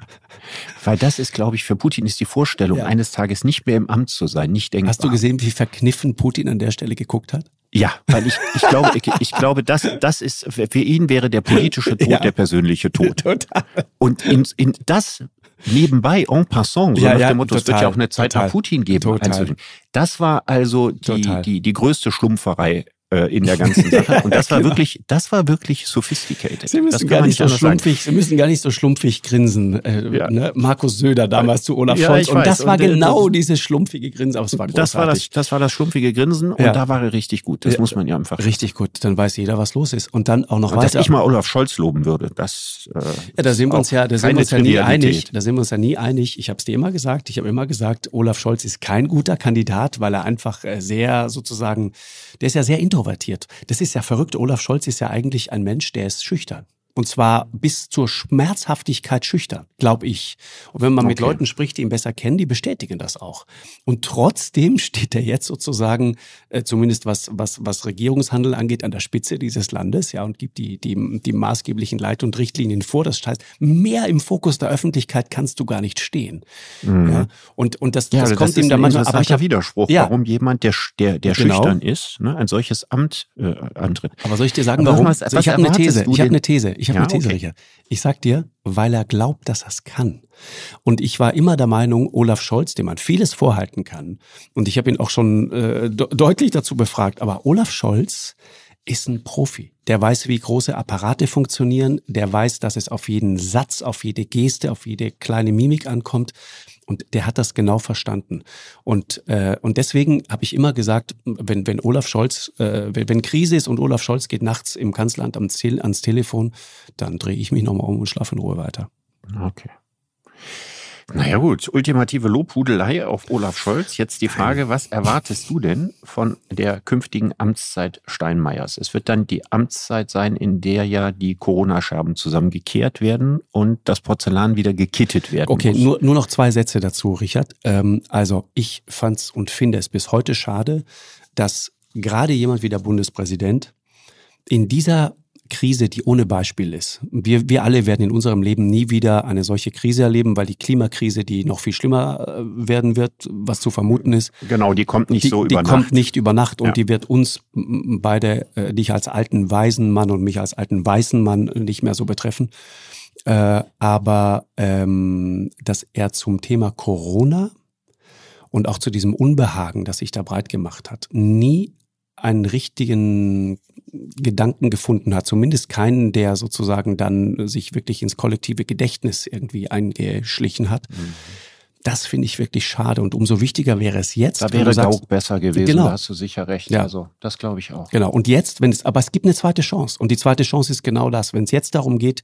Weil das ist, glaube ich, für Putin ist die Vorstellung, Ja. eines Tages nicht mehr im Amt zu sein, nicht denkbar. Hast du gesehen, wie verkniffen Putin an der Stelle geguckt hat? Ja, weil ich, ich glaube, ich, ich glaube, das, das ist, für ihn wäre der politische Tod Ja. der persönliche Tod. Total. Und in, in das nebenbei en passant, so Ja, nach ja, dem Motto, es wird total, ja auch eine Zeit total, nach Putin geben. total. Das war also die, Total. die, die größte Schlumpferei in der ganzen Sache. Und das war genau. wirklich, das war wirklich sophisticated. Sie müssen gar nicht so schlumpfig, Sie müssen gar nicht so schlumpfig grinsen. Äh, Ja. ne? Markus Söder damals zu Olaf Ja, Scholz. Und das war Und, äh, genau das- dieses schlumpfige Grinsen, aber es war Das war das, das war das schlumpfige Grinsen und Ja. da war er richtig gut. Das Ja. muss man ja einfach. Richtig gut, dann weiß jeder, was los ist. Und dann auch noch Und dass weiter. ich mal Olaf Scholz loben würde, das. Äh, Ja, da sind wir uns ja, da sind wir uns ja nie einig. Da sind wir uns ja nie einig. Ich habe es dir immer gesagt. Ich habe immer gesagt, Olaf Scholz ist kein guter Kandidat, weil er einfach äh, sehr sozusagen, der ist ja sehr introvertiert. Das ist ja verrückt. Olaf Scholz ist ja eigentlich ein Mensch, der ist schüchtern. Und zwar bis zur Schmerzhaftigkeit schüchtern, glaube ich. Und wenn man mit Okay. Leuten spricht, die ihn besser kennen, die bestätigen das auch. Und trotzdem steht er jetzt sozusagen, äh, zumindest was, was, was Regierungshandel angeht, an der Spitze dieses Landes, ja, und gibt die, die, die maßgeblichen Leit- und Richtlinien vor. Das heißt, mehr im Fokus der Öffentlichkeit kannst du gar nicht stehen. Ja, und, und das, Ja, das das, kommt ihm da ein manchmal, aber ich hab, Widerspruch, Ja. warum jemand, der, der, der Genau. schüchtern ist, ne, ein solches Amt äh, antritt. Aber soll ich dir sagen, Aber warum? was- Also was ich habe eine These. Ich habe eine These. Ich habe Ja, eine These, okay. Richard. Ich sag dir, weil er glaubt, dass er es kann. Und ich war immer der Meinung, Olaf Scholz, dem man vieles vorhalten kann, und ich habe ihn auch schon äh, de deutlich dazu befragt, aber Olaf Scholz ist ein Profi. Der weiß, wie große Apparate funktionieren. Der weiß, dass es auf jeden Satz, auf jede Geste, auf jede kleine Mimik ankommt. Und der hat das genau verstanden. Und, äh, und deswegen habe ich immer gesagt, wenn, wenn Olaf Scholz, äh, wenn, wenn Krise ist und Olaf Scholz geht nachts im Kanzleramt ans, Tel ans Telefon, dann drehe ich mich nochmal um und schlafe in Ruhe weiter. Okay. Naja gut, ultimative Lobhudelei auf Olaf Scholz. Jetzt die Frage, was erwartest du denn von der künftigen Amtszeit Steinmeiers? Es wird dann die Amtszeit sein, in der ja die Corona-Scherben zusammengekehrt werden und das Porzellan wieder gekittet werden Okay, muss. nur, nur noch zwei Sätze dazu, Richard. Ähm, also ich fand's und finde es bis heute schade, dass gerade jemand wie der Bundespräsident in dieser Krise, die ohne Beispiel ist. Wir, wir alle werden in unserem Leben nie wieder eine solche Krise erleben, weil die Klimakrise, die noch viel schlimmer äh, werden wird, was zu vermuten ist, Genau, die kommt nicht die, so die über kommt Nacht. nicht über Nacht und Ja. die wird uns beide, äh, dich als alten weisen Mann und mich als alten weißen Mann nicht mehr so betreffen. Äh, aber ähm, dass er zum Thema Corona und auch zu diesem Unbehagen, das sich da breit gemacht hat, nie einen richtigen Gedanken gefunden hat. Zumindest keinen, der sozusagen dann sich wirklich ins kollektive Gedächtnis irgendwie eingeschlichen hat. Mhm. Das finde ich wirklich schade und umso wichtiger wäre es jetzt. Da wäre sagst, Gauk besser gewesen, genau. da hast du sicher recht. Ja. Also das glaube ich auch. Genau. Und jetzt, wenn es, aber es gibt eine zweite Chance. Und die zweite Chance ist genau das. Wenn es jetzt darum geht,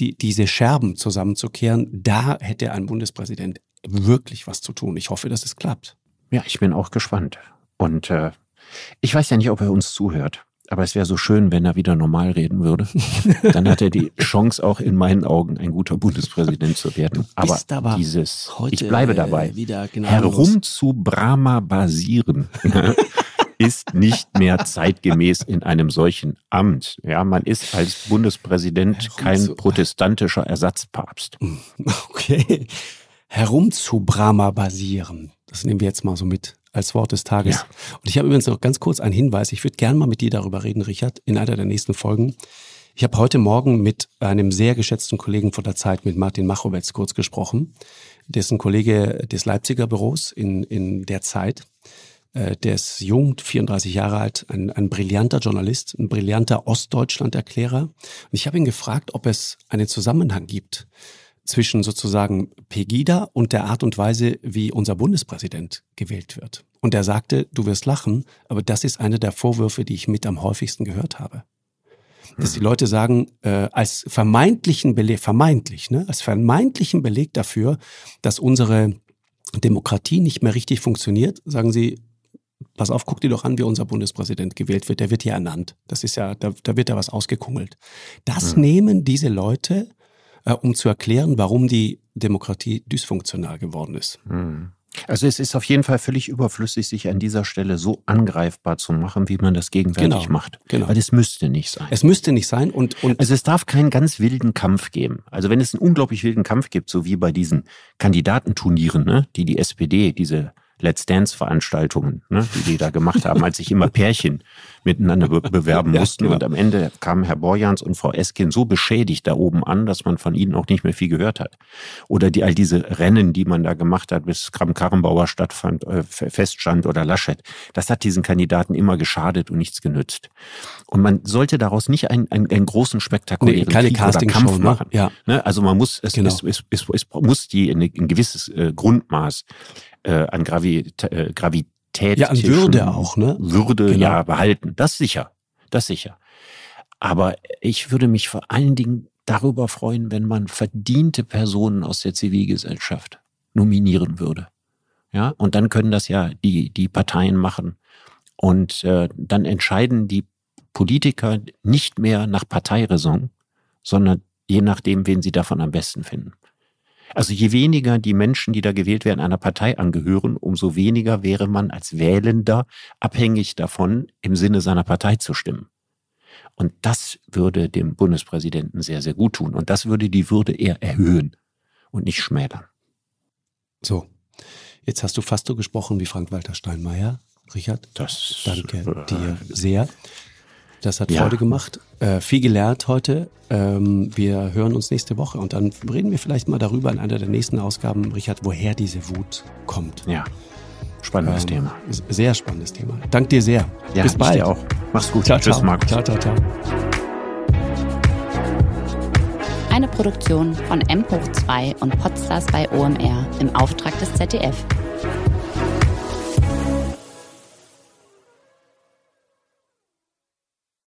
die, diese Scherben zusammenzukehren, da hätte ein Bundespräsident wirklich was zu tun. Ich hoffe, dass es klappt. Ja, ich bin auch gespannt. Und äh, ich weiß ja nicht, ob er uns zuhört. Aber es wäre so schön, wenn er wieder normal reden würde. Dann hat er die Chance, auch in meinen Augen ein guter Bundespräsident zu werden. Aber, aber dieses, ich bleibe dabei, herum zu Brahma basieren. ist nicht mehr zeitgemäß in einem solchen Amt. Ja, man ist als Bundespräsident kein protestantischer Ersatzpapst. Okay. Herum zu Brahma basieren. Das nehmen wir jetzt mal so mit als Wort des Tages. Ja. Und ich habe übrigens noch ganz kurz einen Hinweis. Ich würde gerne mal mit dir darüber reden, Richard, in einer der nächsten Folgen. Ich habe heute Morgen mit einem sehr geschätzten Kollegen von der Zeit, mit Martin Machowetz, kurz gesprochen. Der ist ein Kollege des Leipziger Büros in, in der Zeit. Äh, der ist jung, 34 Jahre alt, ein, ein brillanter Journalist, ein brillanter Ostdeutschland-Erklärer. Und ich habe ihn gefragt, ob es einen Zusammenhang gibt zwischen sozusagen Pegida und der Art und Weise, wie unser Bundespräsident gewählt wird. Und er sagte, du wirst lachen, aber das ist einer der Vorwürfe, die ich mit am häufigsten gehört habe. Dass die mhm. Leute sagen, äh, als vermeintlichen Beleg, vermeintlich, ne, als vermeintlichen Beleg dafür, dass unsere Demokratie nicht mehr richtig funktioniert, sagen sie, pass auf, guck dir doch an, wie unser Bundespräsident gewählt wird. Der wird hier ernannt. Das ist ja, da, da wird ja was ausgekungelt. Das mhm. nehmen diese Leute äh, um zu erklären, warum die Demokratie dysfunktional geworden ist. Hm. Also es ist auf jeden Fall völlig überflüssig, sich an dieser Stelle so angreifbar zu machen, wie man das gegenwärtig genau, macht. Genau. Weil es müsste nicht sein. Es müsste nicht sein und, und also es darf keinen ganz wilden Kampf geben. Also wenn es einen unglaublich wilden Kampf gibt, so wie bei diesen Kandidatenturnieren, ne, die die SPD, diese Let's Dance-Veranstaltungen, ne, die die da gemacht haben, als sich immer Pärchen miteinander be bewerben ja, mussten. Genau. Und am Ende kamen Herr Borjans und Frau Eskin so beschädigt da oben an, dass man von ihnen auch nicht mehr viel gehört hat. Oder die all diese Rennen, die man da gemacht hat, bis Kram-Karrenbauer stattfand, äh, feststand oder Laschet, das hat diesen Kandidaten immer geschadet und nichts genützt. Und man sollte daraus nicht einen, einen, einen großen spektakulären nee, keine Casting Kampf ne? machen. Ja. Ne? Also man muss, es, genau. es, es, es, es muss die in ein gewisses äh, Grundmaß äh, an Gravi äh, Gravität. Ja, an Würde auch, ne? Würde genau. ja behalten. Das sicher. Das sicher. Aber ich würde mich vor allen Dingen darüber freuen, wenn man verdiente Personen aus der Zivilgesellschaft nominieren würde. Ja, und dann können das ja die, die Parteien machen. Und äh, dann entscheiden die Politiker nicht mehr nach Parteiräson, sondern je nachdem, wen sie davon am besten finden. Also je weniger die Menschen, die da gewählt werden, einer Partei angehören, umso weniger wäre man als Wählender abhängig davon, im Sinne seiner Partei zu stimmen. Und das würde dem Bundespräsidenten sehr, sehr gut tun. Und das würde die Würde eher erhöhen und nicht schmälern. So, jetzt hast du fast so gesprochen wie Frank-Walter Steinmeier. Richard, das, danke äh, dir sehr. Das hat ja. Freude gemacht. Äh, viel gelernt heute. Ähm, wir hören uns nächste Woche und dann reden wir vielleicht mal darüber in einer der nächsten Ausgaben, Richard, woher diese Wut kommt. Ja. Spannendes ähm, Thema. Sehr spannendes Thema. Dank dir sehr. Ja, Bis bald. Dir auch. Mach's gut. Ciao, Tschüss, Markus. Ciao, ciao, ciao. Eine Produktion von M 2 und Podstars bei OMR im Auftrag des ZDF.